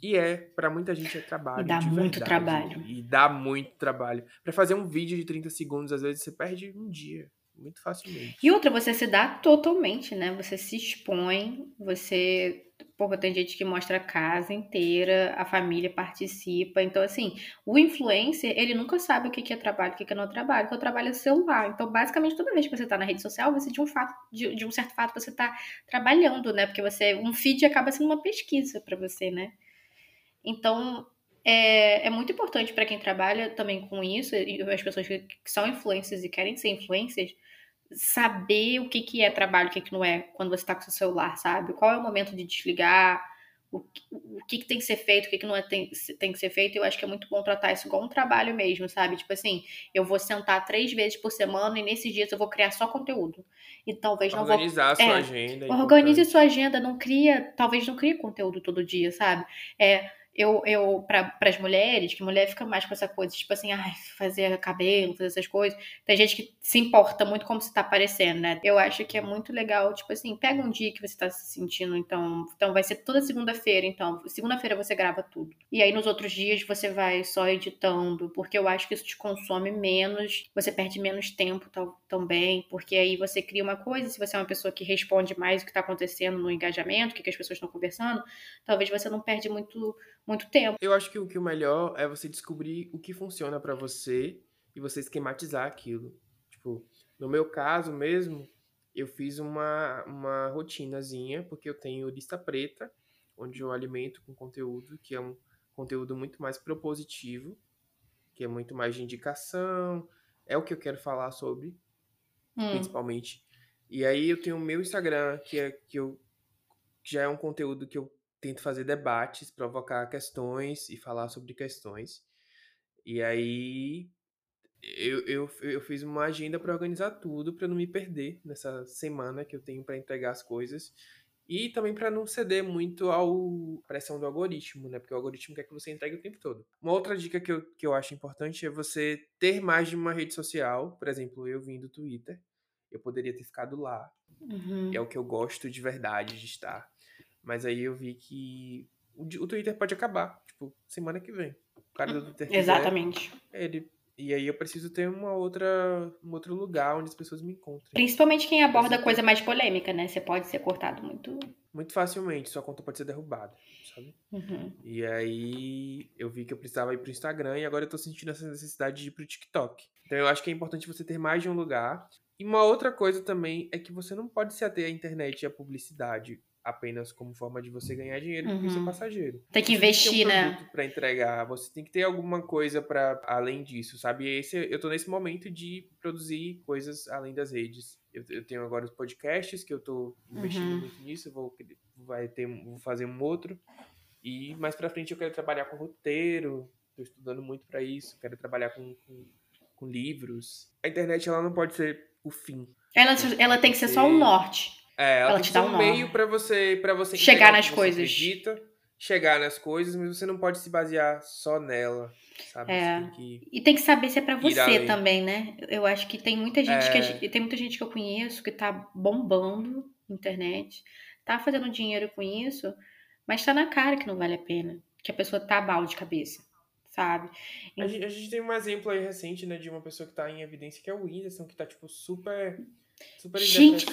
A: E é, para muita gente é trabalho.
B: E dá muito
A: verdade.
B: trabalho.
A: E dá muito trabalho. Para fazer um vídeo de 30 segundos, às vezes você perde um dia. Muito facilmente.
B: E outra, você se dá totalmente, né? Você se expõe, você. Porra, tem gente que mostra a casa inteira, a família participa. Então, assim, o influencer, ele nunca sabe o que é trabalho, o que é não trabalho, porque o trabalho é celular. Então, basicamente, toda vez que você tá na rede social, você, de um fato, de, de um certo fato, você tá trabalhando, né? Porque você. Um feed acaba sendo uma pesquisa para você, né? Então, é, é muito importante para quem trabalha também com isso, e as pessoas que, que são influencers e querem ser influencers, saber o que, que é trabalho, o que, que não é, quando você está com seu celular, sabe? Qual é o momento de desligar, o, o que, que tem que ser feito, o que, que não é, tem, tem que ser feito. Eu acho que é muito bom tratar isso igual um trabalho mesmo, sabe? Tipo assim, eu vou sentar três vezes por semana e nesses dias eu vou criar só conteúdo. E talvez não
A: Organizar
B: vou...
A: a sua
B: é,
A: agenda. é
B: Organize
A: importante.
B: sua agenda, não cria, talvez não crie conteúdo todo dia, sabe? É, eu, eu para as mulheres, que mulher fica mais com essa coisa, tipo assim, ai, fazer cabelo, fazer essas coisas. Tem gente que se importa muito como você tá aparecendo, né? Eu acho que é muito legal, tipo assim, pega um dia que você tá se sentindo, então, então vai ser toda segunda-feira, então, segunda-feira você grava tudo. E aí nos outros dias você vai só editando, porque eu acho que isso te consome menos, você perde menos tempo tal, também, porque aí você cria uma coisa, se você é uma pessoa que responde mais o que tá acontecendo no engajamento, o que, que as pessoas estão conversando, talvez você não perde muito muito tempo.
A: Eu acho que o que o melhor é você descobrir o que funciona pra você e você esquematizar aquilo. Tipo, no meu caso mesmo, eu fiz uma, uma rotinazinha, porque eu tenho lista preta, onde eu alimento com conteúdo, que é um conteúdo muito mais propositivo, que é muito mais de indicação, é o que eu quero falar sobre,
B: Hum.
A: principalmente. E aí eu tenho o meu Instagram, que é que eu que já é um conteúdo que eu tento fazer debates, provocar questões e falar sobre questões. E aí eu, eu, eu fiz uma agenda para organizar tudo, para não me perder nessa semana que eu tenho para entregar as coisas. E também para não ceder muito ao pressão do algoritmo, né? Porque o algoritmo quer que você entregue o tempo todo. Uma outra dica que eu, que eu acho importante é você ter mais de uma rede social. Por exemplo, eu vim do Twitter. Eu poderia ter ficado lá.
B: Uhum.
A: É o que eu gosto de verdade de estar. Mas aí eu vi que o, o Twitter pode acabar, tipo, semana que vem. O cara do Twitter quiser,
B: Exatamente.
A: ele e aí eu preciso ter uma outra um outro lugar onde as pessoas me encontrem.
B: Principalmente quem aborda coisa mais polêmica, né? Você pode ser cortado muito.
A: Muito facilmente, sua conta pode ser derrubada, sabe?
B: Uhum.
A: E aí eu vi que eu precisava ir pro Instagram e agora eu tô sentindo essa necessidade de ir pro TikTok. Então eu acho que é importante você ter mais de um lugar. E uma outra coisa também é que você não pode se ater à internet e à publicidade apenas como forma de você ganhar dinheiro porque isso é
B: Uhum.
A: passageiro.
B: Tem que
A: Você tem
B: investir,
A: que ter um
B: né?
A: pra entregar, você tem que ter alguma coisa para além disso, sabe? E esse eu tô nesse momento de produzir coisas além das redes. Eu, eu tenho agora os podcasts que eu tô investindo
B: Uhum.
A: muito nisso, vou vai ter vou fazer um outro e mais pra frente eu quero trabalhar com roteiro, tô estudando muito pra isso, quero trabalhar com, com, com livros. A internet ela não pode ser o fim.
B: Ela, ela tem que ser só um norte.
A: É, ela,
B: Ela te
A: que
B: dá um
A: meio pra você para você
B: Chegar nas
A: que você
B: coisas.
A: acredita, chegar nas coisas, mas você não pode se basear só nela, sabe?
B: É.
A: Tem que
B: E tem que saber se é pra
A: Ir
B: você também, né? Eu acho que tem muita gente que
A: É.
B: gente- tem muita gente que eu conheço que tá bombando na internet, tá fazendo dinheiro com isso, mas tá na cara que não vale a pena, que a pessoa tá mal de cabeça, sabe?
A: A gente, a gente tem um exemplo aí recente, né, de uma pessoa que tá em evidência, que é o Whindersson, que tá, tipo, super. Super
B: Gente,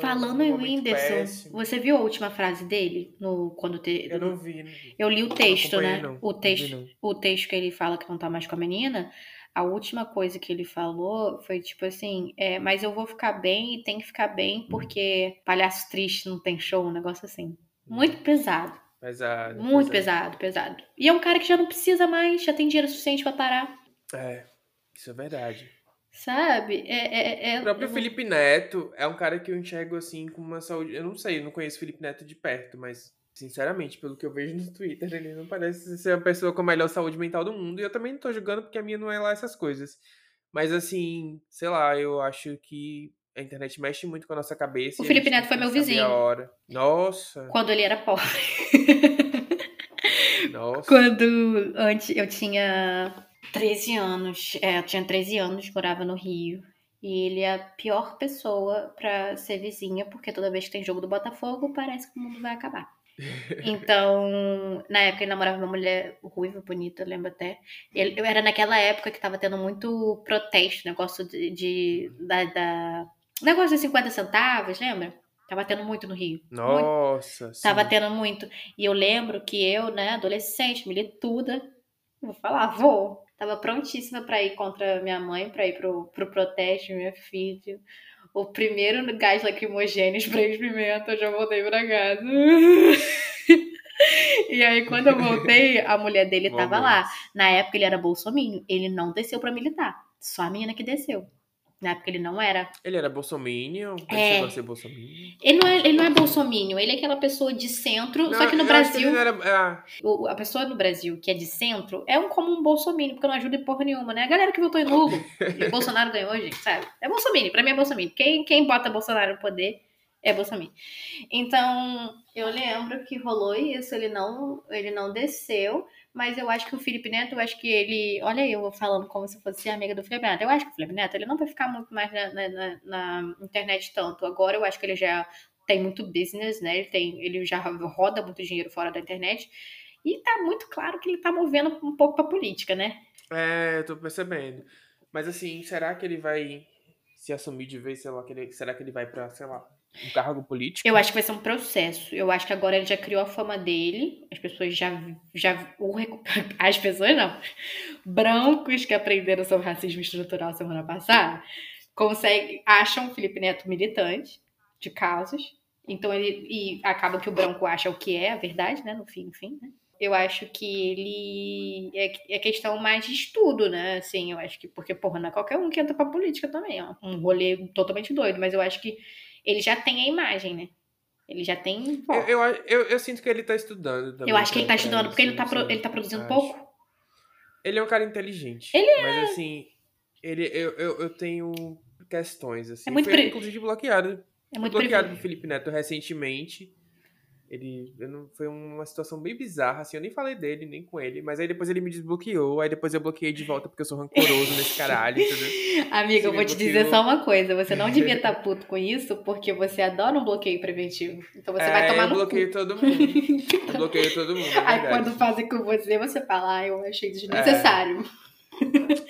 B: Falando em Whindersson,
A: péssimo.
B: você viu a última frase dele no quando te,
A: Eu não vi, não
B: eu li o texto, né?
A: não.
B: O texto,
A: não.
B: o texto que ele fala que não tá mais com a menina, a última coisa que ele falou foi tipo assim, é, mas eu vou ficar bem e tem que ficar bem porque palhaço triste não tem show, um negócio assim. Muito pesado,
A: Pesado.
B: muito pesado, pesado. E é um cara que já não precisa mais, já tem dinheiro suficiente pra parar,
A: É, isso é verdade.
B: Sabe? É, é, é-
A: O próprio Felipe Neto é um cara que eu enxergo assim com uma saúde. Eu não sei, eu não conheço o Felipe Neto de perto, mas sinceramente, pelo que eu vejo no Twitter, ele não parece ser a pessoa com a melhor saúde mental do mundo. E eu também não tô julgando porque a minha não é lá essas coisas. Mas assim, sei lá, eu acho que a internet mexe muito com a nossa cabeça.
B: O Felipe Neto foi meu vizinho.
A: Hora. Nossa,
B: Quando ele era pobre.
A: nossa.
B: Quando antes eu tinha 13 anos, é, eu tinha 13 anos, morava no Rio. E ele é a pior pessoa pra ser vizinha, porque toda vez que tem jogo do Botafogo, parece que o mundo vai acabar. Então, na época ele namorava uma mulher ruiva, bonita, eu lembro até. Ele, eu era naquela época que tava tendo muito protesto, negócio de. de da, da, negócio de 50 centavos, lembra? Tava tendo muito no Rio.
A: Nossa,
B: muito.
A: sim.
B: Tava tendo muito. E eu lembro que eu, né, adolescente, milituda, vou falar, vou. Tava prontíssima para ir contra minha mãe, para ir pro, pro protesto, minha filha. O primeiro gás lacrimogêneo, spray de pimenta, eu já voltei pra casa. e aí, quando eu voltei, a mulher dele tava lá. Na época, ele era bolsominho. Ele não desceu pra militar. Só a menina que desceu. Na época ele não era.
A: Ele era bolsominion? Ele
B: É.
A: chegou a ser bolsominion?
B: Ele não é, ele não é bolsominion, ele é aquela pessoa de centro. só que no Brasil,
A: não era-
B: o- a pessoa no Brasil que é de centro é um como um bolsominion, porque não ajuda em porra nenhuma, né? A galera que votou em Lula e o Bolsonaro ganhou, gente, sabe? É bolsominion, pra mim é bolsominion. Quem, quem bota Bolsonaro no poder é bolsominion. Então, eu lembro que rolou isso, ele não, ele não desceu, mas eu acho que o Felipe Neto, eu acho que ele. Olha eu falando como se fosse amiga do Felipe Neto. Eu acho que o Felipe Neto ele não vai ficar muito mais na, na- na- internet tanto. Agora eu acho que ele já tem muito business, né? Ele, tem, ele já roda muito dinheiro fora da internet. E tá muito claro que ele tá movendo um pouco pra política, né?
A: é, eu tô percebendo. Mas assim, será que ele vai se assumir de vez, sei lá, será que ele vai pra, sei lá, um cargo político?
B: Eu acho que vai ser um processo. Eu acho que agora ele já criou a fama dele. As pessoas já. já o recu- As pessoas não. Brancos que aprenderam sobre racismo estrutural semana passada conseguem, acham o Felipe Neto militante de causas. Então ele. E acaba que o branco acha o que é a verdade, né? No fim, enfim, né? Eu acho que ele é, é questão mais de estudo, né? Assim, eu acho que. Porque, porra, não é qualquer um que entra pra política também. É um rolê totalmente doido. Mas eu acho que ele já tem a imagem, né? Ele já tem.
A: Eu, eu, eu, eu sinto que ele tá estudando também.
B: Eu acho que ele tá
A: pra
B: estudando, porque ele
A: isso,
B: tá, pro-
A: sim,
B: ele tá produzindo
A: acho.
B: pouco.
A: Ele é um cara inteligente.
B: Ele é.
A: Mas assim, ele, eu, eu, eu tenho questões, assim.
B: É muito
A: Foi,
B: pre-
A: inclusive, bloqueado.
B: É muito
A: bloqueado pro Felipe Neto recentemente. Ele não, foi uma situação bem bizarra, assim. Eu nem falei dele, nem com ele. Mas aí depois ele me desbloqueou. Aí depois eu bloqueei de volta porque eu sou rancoroso nesse caralho, entendeu?
B: Amiga, eu vou te
A: bloqueou.
B: dizer só uma coisa. Você não devia estar puto com isso, porque você adora um bloqueio preventivo. Então você vai
A: É,
B: tomar
A: eu
B: no cu.
A: bloqueio todo mundo. Eu bloqueio todo mundo, é
B: Aí quando fazem com você, você fala, ah, eu achei desnecessário.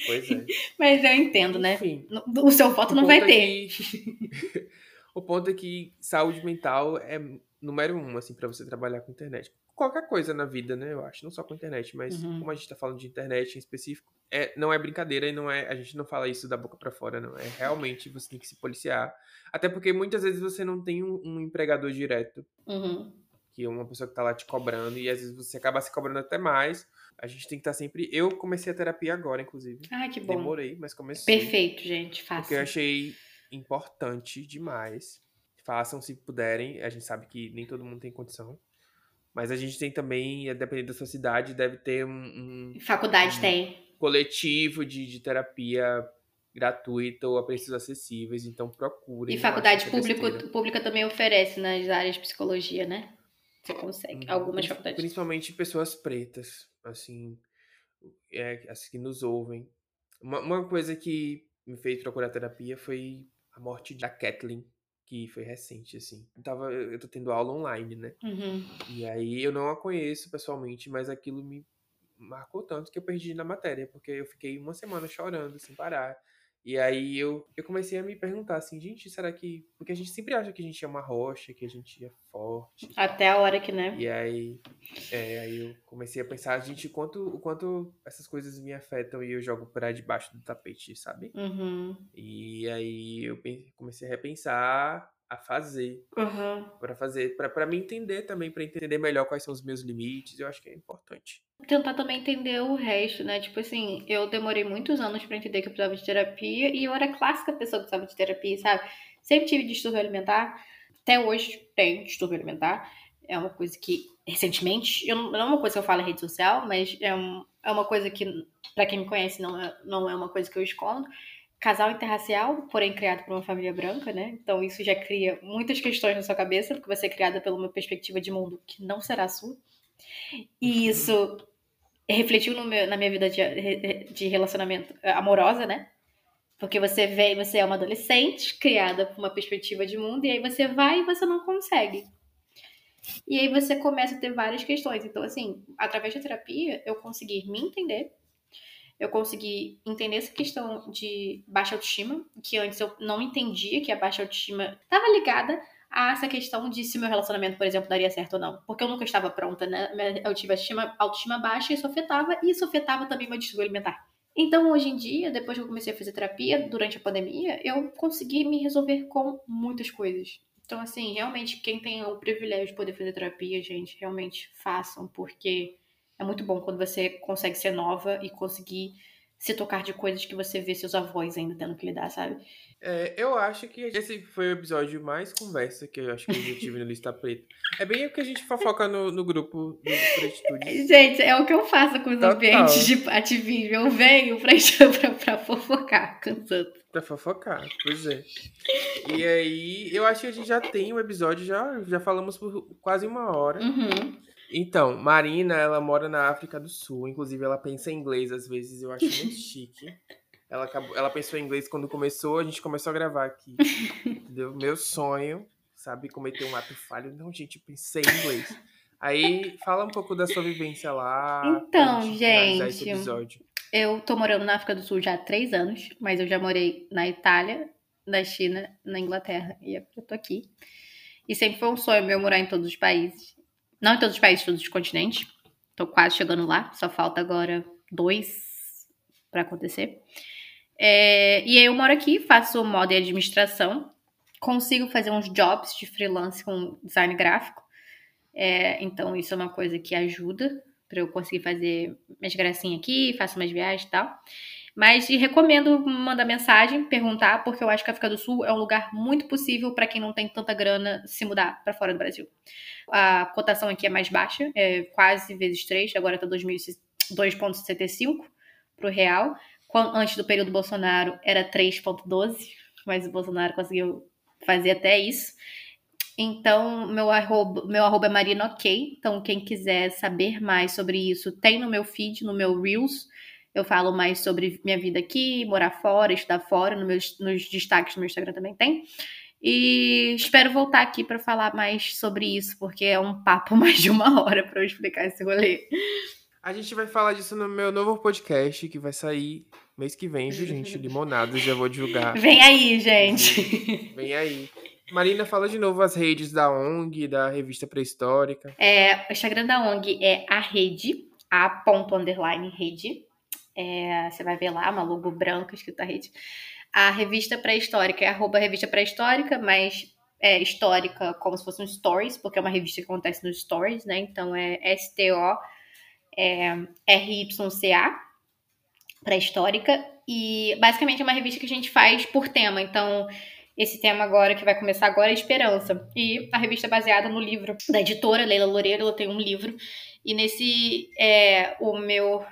A: Pois é.
B: Mas eu entendo, né?
A: Enfim.
B: O seu voto não
A: o
B: vai
A: ponto é
B: ter.
A: que- o ponto é que saúde mental é número um, assim, pra você trabalhar com internet. Qualquer coisa na vida, né, eu acho. Não só com internet, mas
B: Uhum.
A: como a gente tá falando de internet em específico, é, não é brincadeira e não é. A gente não fala isso da boca pra fora, não. É realmente você tem que se policiar. Até porque muitas vezes você não tem um, um empregador direto,
B: Uhum.
A: que é uma pessoa que tá lá te cobrando, e às vezes você acaba se cobrando até mais. A gente tem que estar sempre. Eu comecei a terapia agora, inclusive.
B: Ai, que bom.
A: Demorei, mas comecei.
B: Perfeito, gente.
A: Porque eu achei importante demais. Façam se puderem. A gente sabe que nem todo mundo tem condição. Mas a gente tem também, a depender da sua cidade, deve ter um, um
B: Faculdade tem.
A: coletivo de, de terapia gratuita ou a preços acessíveis. Então procurem.
B: E faculdade
A: é
B: público, pública também oferece nas áreas de psicologia, né? Você consegue.
A: Uhum.
B: Algumas faculdades.
A: Principalmente pessoas pretas, assim, é, as que nos ouvem. Uma, uma coisa que me fez procurar terapia foi a morte da Kathleen, que foi recente, assim. Eu, tava, eu tô tendo aula online, né?
B: Uhum.
A: E aí eu não a conheço pessoalmente, mas aquilo me marcou tanto que eu perdi na matéria, porque eu fiquei uma semana chorando sem parar. E aí eu, eu comecei a me perguntar assim, gente, será que. Porque a gente sempre acha que a gente é uma rocha, que a gente é forte.
B: Até a hora que, né?
A: E aí, é, aí eu comecei a pensar, gente, o quanto, o quanto essas coisas me afetam e eu jogo pra debaixo do tapete, sabe?
B: Uhum.
A: E aí eu comecei a repensar a fazer,
B: Uhum.
A: Pra fazer, pra me entender também, pra entender melhor quais são os meus limites, eu acho que é importante.
B: Tentar também entender o resto, né? Tipo assim, eu demorei muitos anos pra entender que eu precisava de terapia e eu era clássica pessoa que precisava de terapia, sabe? Sempre tive distúrbio alimentar, até hoje tenho distúrbio alimentar. É uma coisa que, recentemente, eu não, é uma coisa que eu falo em rede social, mas é, um- é uma coisa que, pra quem me conhece, não é, não é uma coisa que eu escondo. Casal interracial, porém criado por uma família branca, né? Então isso já cria muitas questões na sua cabeça, porque você é criada por uma perspectiva de mundo que não será sua. E isso refletiu meu- na minha vida de, de relacionamento eh, amorosa, né? Porque você vê, você é uma adolescente criada por uma perspectiva de mundo, e aí você vai e você não consegue. E aí você começa a ter várias questões. Então, assim, através da terapia, eu consegui me entender, eu consegui entender essa questão de baixa autoestima, que antes eu não entendia que a baixa autoestima estava ligada a essa questão de se meu relacionamento, por exemplo, daria certo ou não. Porque eu nunca estava pronta, né? Eu tive autoestima, autoestima baixa e isso afetava, e isso afetava também meu distúrbio alimentar. Então, hoje em dia, depois que eu comecei a fazer terapia, durante a pandemia, eu consegui me resolver com muitas coisas. Então, assim, realmente, quem tem o privilégio de poder fazer terapia, gente, realmente façam, porque é muito bom quando você consegue ser nova e conseguir se tocar de coisas que você vê seus avós ainda tendo que lidar, sabe?
A: É, eu acho que esse foi o episódio mais conversa que eu acho que a gente tive no Lista Preta. É bem o que a gente fofoca no, no grupo do Pretitude.
B: Gente, é o que eu faço com os Total. ambientes de ativismo. Eu venho pra, pra, pra fofocar cansando.
A: Pra fofocar, pois é. E aí, eu acho que a gente já tem um episódio, já, já falamos por quase uma hora.
B: Uhum.
A: Então, Marina, ela mora na África do Sul. Inclusive, ela pensa em inglês às vezes. Eu acho muito chique. Ela, acabou, ela pensou em inglês quando começou, a gente começou a gravar aqui. Entendeu? Meu sonho, sabe, cometer um ato falho. Não, gente, pensei em inglês. Aí, fala um pouco da sua vivência lá.
B: Então, gente, eu tô morando na África do Sul já há três anos, mas eu já morei na Itália, na China, na Inglaterra, e eu tô aqui. E sempre foi um sonho meu morar em todos os países. Não em todos os países, todos os continentes. Tô quase chegando lá, só falta agora dois para acontecer. É, e eu moro aqui, faço moda e administração, consigo fazer uns jobs de freelance com design gráfico. É, então isso é uma coisa que ajuda para eu conseguir fazer minhas gracinhas aqui, faço umas viagens e tal. Mas recomendo mandar mensagem, perguntar, porque eu acho que a África do Sul é um lugar muito possível para quem não tem tanta grana se mudar para fora do Brasil. A cotação aqui é mais baixa, é quase vezes 3, agora está 2,75 para o real. Antes do período Bolsonaro era 3,12, mas o Bolsonaro conseguiu fazer até isso. Então, meu arroba, meu arroba é Marina OK. Então, quem quiser saber mais sobre isso, tem no meu feed, no meu Reels. Eu falo mais sobre minha vida aqui, morar fora, estudar fora. No meus, nos destaques do meu Instagram também tem. E espero voltar aqui para falar mais sobre isso, porque é um papo mais de uma hora para eu explicar esse rolê.
A: A gente vai falar disso no meu novo podcast, que vai sair mês que vem, viu, gente? Limonadas, já vou divulgar.
B: Vem aí, gente.
A: Vem aí. Marina, fala de novo as redes da ONG, da revista pré-histórica.
B: É, o Instagram da ONG é a rede, a ponto underline rede. É, você vai ver lá, uma logo branca escrita rede. A revista pré-histórica é arroba revista pré-histórica, mas é histórica como se fosse um stories, porque é uma revista que acontece nos stories, né? Então é STO é, pré-histórica, e basicamente é uma revista que a gente faz por tema. Então, esse tema agora, que vai começar agora, é Esperança. E a revista é baseada no livro da editora Leila Loureiro, ela tem um livro. E nesse, é, o meu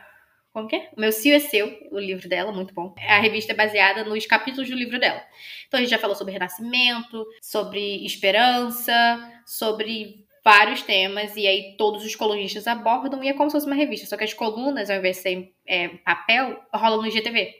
B: como que é? O meu Cio é Seu, o livro dela, muito bom. A revista é baseada nos capítulos do livro dela. Então a gente já falou sobre renascimento, sobre esperança, sobre vários temas, e aí todos os colunistas abordam, e é como se fosse uma revista, só que as colunas, ao invés de ser é, papel, rolam no IGTV.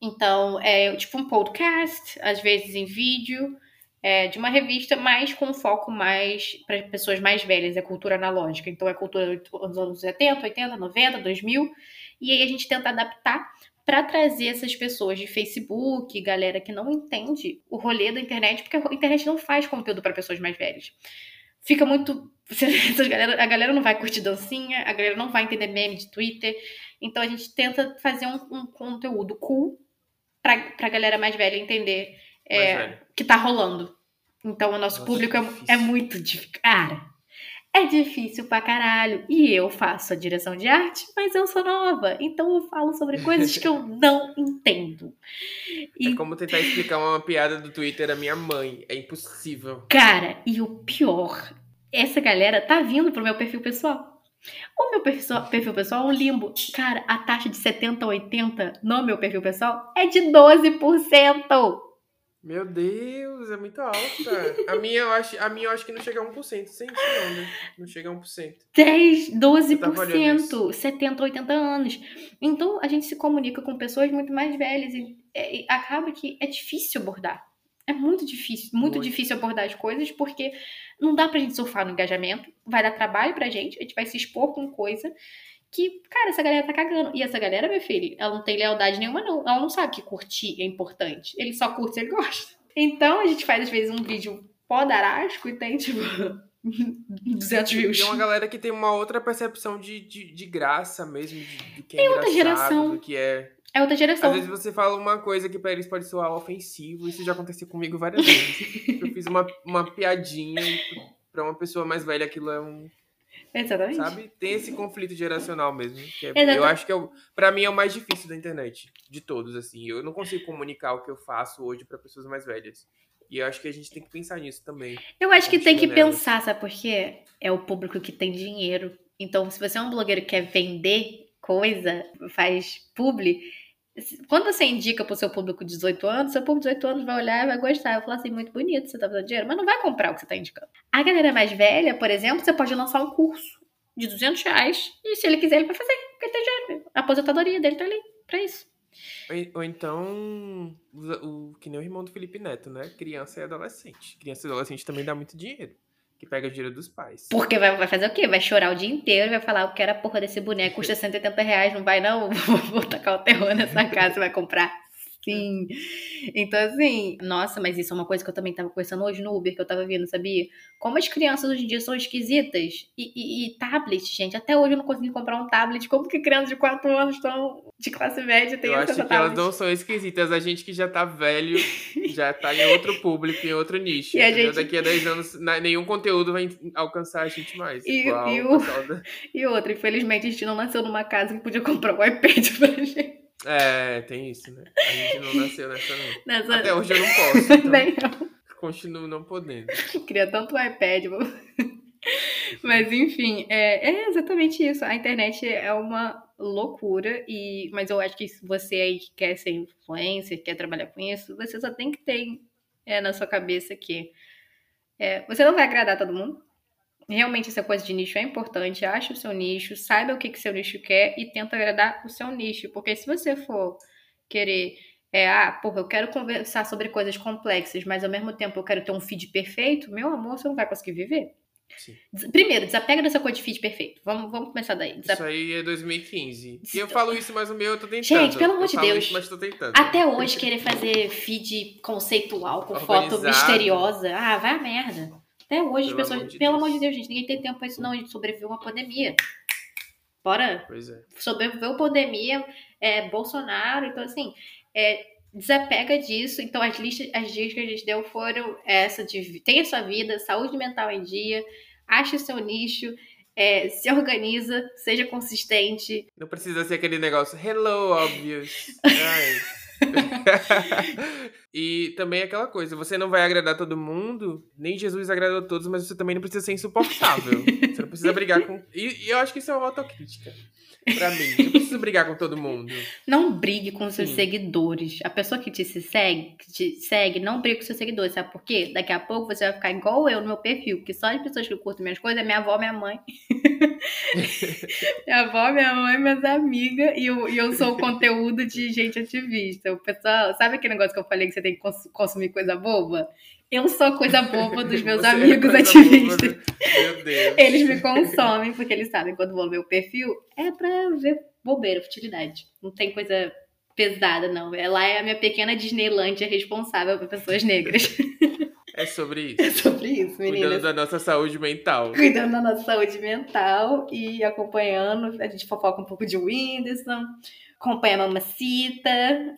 B: Então, é tipo um podcast, às vezes em vídeo, é, de uma revista, mas com foco mais para pessoas mais velhas, é cultura analógica. Então, é cultura dos anos 70, 80, 90, 2000, e aí a gente tenta adaptar para trazer essas pessoas de Facebook, galera que não entende o rolê da internet, porque a internet não faz conteúdo para pessoas mais velhas fica muito. galera, a galera não vai curtir dancinha, a galera não vai entender meme de Twitter. Então a gente tenta fazer um, um conteúdo cool pra, pra galera mais velha entender é, que tá rolando. Então o nosso Nossa, público é, é, muito difícil. Cara, é difícil pra caralho. E eu faço a direção de arte, mas eu sou nova. Então eu falo sobre coisas que eu não entendo.
A: E... É como tentar explicar uma piada do Twitter à minha mãe. É impossível.
B: Cara, e o pior, essa galera tá vindo pro meu perfil pessoal. O meu perfil, perfil pessoal é um limbo. Cara, a taxa de 70 a 80 no meu perfil pessoal é de 12%.
A: Meu Deus, é muito alta. A minha, eu acho, a minha eu acho que não chega a 1%. Sem não, né? Não chega a 1%.
B: 10, 12%. 70, 80 anos. Então, a gente se comunica com pessoas muito mais velhas e, é, e acaba que é difícil abordar. É muito difícil, muito, muito, difícil abordar as coisas, porque não dá pra gente surfar no engajamento, vai dar trabalho pra gente, a gente vai se expor com coisa que, cara, essa galera tá cagando. E essa galera, meu filho, ela não tem lealdade nenhuma, não. Ela não sabe que curtir é importante. Ele só curte se ele gosta. Então a gente faz, às vezes, um vídeo podarasco e tem, tipo, 200 views.
A: E uma galera que tem uma outra percepção de, de, de graça mesmo, de, de que é, é outra geração. do que é...
B: É outra geração.
A: Às vezes você fala uma coisa que pra eles pode soar ofensivo, isso já aconteceu comigo várias vezes. eu fiz uma, uma piadinha e pra uma pessoa mais velha aquilo é um...
B: Exatamente.
A: Sabe? Tem esse conflito geracional mesmo. Que é, eu acho que é o, pra mim é o mais difícil da internet. De todos, assim. Eu não consigo comunicar o que eu faço hoje para pessoas mais velhas. E eu acho que a gente tem que pensar nisso também.
B: Eu acho que tem que nelas. pensar, sabe por quê? É o público que tem dinheiro. Então, se você é um blogueiro que quer vender coisa, faz publi, quando você indica pro seu público de 18 anos, seu público de 18 anos vai olhar e vai gostar. Vai falar assim, muito bonito, você tá fazendo dinheiro, mas não vai comprar o que você tá indicando. A galera mais velha, por exemplo, você pode lançar um curso de 200 reais e se ele quiser, ele vai fazer, porque tem dinheiro. A aposentadoria dele tá ali pra isso.
A: Ou, então, o, que nem o irmão do Felipe Neto, né? Criança e adolescente. Criança e adolescente também dá muito dinheiro. Que pega o dinheiro dos pais.
B: Porque vai, vai fazer o quê? Vai chorar o dia inteiro, vai falar, eu quero a porra desse boneco, custa 180 reais, não vai não, vou tacar o terror nessa casa, vai comprar Sim. Então, assim, nossa, mas isso é uma coisa que eu também tava conversando hoje no Uber, que eu tava vendo, sabia? Como as crianças hoje em dia são esquisitas. E, e, e tablet, gente, até hoje eu não consegui comprar um tablet. Como que crianças de 4 anos estão de classe média tem
A: Eu acho que tablet? elas não são esquisitas. A gente que já tá velho, já tá em outro público, em outro nicho. E a gente... Daqui a 10 anos, nenhum conteúdo vai alcançar a gente mais.
B: E, e, o... e outra, infelizmente, a gente não nasceu numa casa que podia comprar um iPad pra gente.
A: É, tem isso, né? A gente não nasceu nessa, não. Nessa... Até hoje eu não posso. Então Nem eu. Continuo não podendo.
B: Queria tanto iPad. Mas enfim, é, é, exatamente isso. A internet é uma loucura, e mas eu acho que se você aí que quer ser influencer, quer trabalhar com isso, você só tem que ter é, na sua cabeça que é, você não vai agradar todo mundo realmente essa coisa de nicho é importante, ache o seu nicho, saiba o que, que seu nicho quer e tenta agradar o seu nicho. Porque se você for querer, é, ah, porra, eu quero conversar sobre coisas complexas, mas ao mesmo tempo eu quero ter um feed perfeito, meu amor, você não vai conseguir viver. Sim. Primeiro, desapega dessa coisa de feed perfeito. Vamos, vamos começar daí.
A: Isso aí é 2015. E eu falo isso, mas o meu eu tô tentando.
B: Gente, pelo amor de Deus.
A: Isso, mas tô tentando.
B: Até hoje, querer fazer feed conceitual com Organizado. foto misteriosa. Ah, vai a merda. Até hoje, pelo as pessoas. Amor pelo amor de Deus, gente, ninguém tem tempo pra isso, não. A gente sobreviveu uma pandemia. Bora.
A: Pois é.
B: Sobreviveu a pandemia, é, Bolsonaro, então assim. É, desapega disso. Então, as listas, as dicas que a gente deu foram essa de tenha sua vida, saúde mental em dia, ache o seu nicho, é, se organiza, seja consistente.
A: Não precisa ser aquele negócio, hello, obvious. Ai. e também aquela coisa, você não vai agradar todo mundo, nem Jesus agradou a todos, mas você também não precisa ser insuportável. você não precisa brigar com. E, e eu acho que isso é uma autocrítica. Pra mim, não precisa brigar com todo mundo.
B: Não brigue com seus Sim. seguidores. A pessoa que te segue, que te segue, não brigue com seus seguidores. Sabe por quê? Daqui a pouco você vai ficar igual eu no meu perfil, que só as pessoas que curtem minhas coisas é minha avó, minha mãe. minha avó, minha mãe, minhas amigas. E eu, e eu sou o conteúdo de gente ativista. O pessoal, sabe aquele negócio que eu falei que você tem que consumir coisa boba? Eu sou coisa boba dos meus Você é amigos é ativistas.
A: Meu Deus.
B: Eles me consomem porque eles sabem quando vão ver o perfil é pra ver bobeira, futilidade. Não tem coisa pesada, não. Ela é a minha pequena Disneylândia responsável por pessoas negras.
A: É sobre isso.
B: É sobre isso, meninas.
A: Cuidando da nossa saúde mental.
B: Cuidando da nossa saúde mental e acompanhando. A gente fofoca um pouco de Whindersson acompanha a mamacita,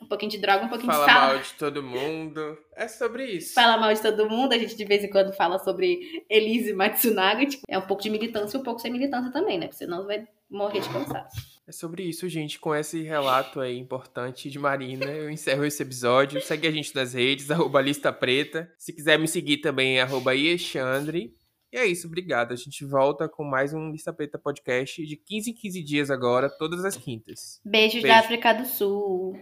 B: um pouquinho de droga, um pouquinho
A: fala
B: de sal.
A: Fala mal de todo mundo. É sobre isso.
B: Fala mal de todo mundo. A gente de vez em quando fala sobre Elise Matsunaga. Tipo, é um pouco de militância e um pouco sem militância também, né? Porque senão vai morrer de cansaço.
A: É sobre isso, gente. Com esse relato aí importante de Marina, eu encerro esse episódio. Segue a gente nas redes, arroba Lista Preta. Se quiser me seguir também, arroba Iexandre. E é isso, obrigado. A gente volta com mais um Lista Preta podcast de 15 em 15 dias agora, todas as quintas.
B: Beijos Beijo. da África do Sul.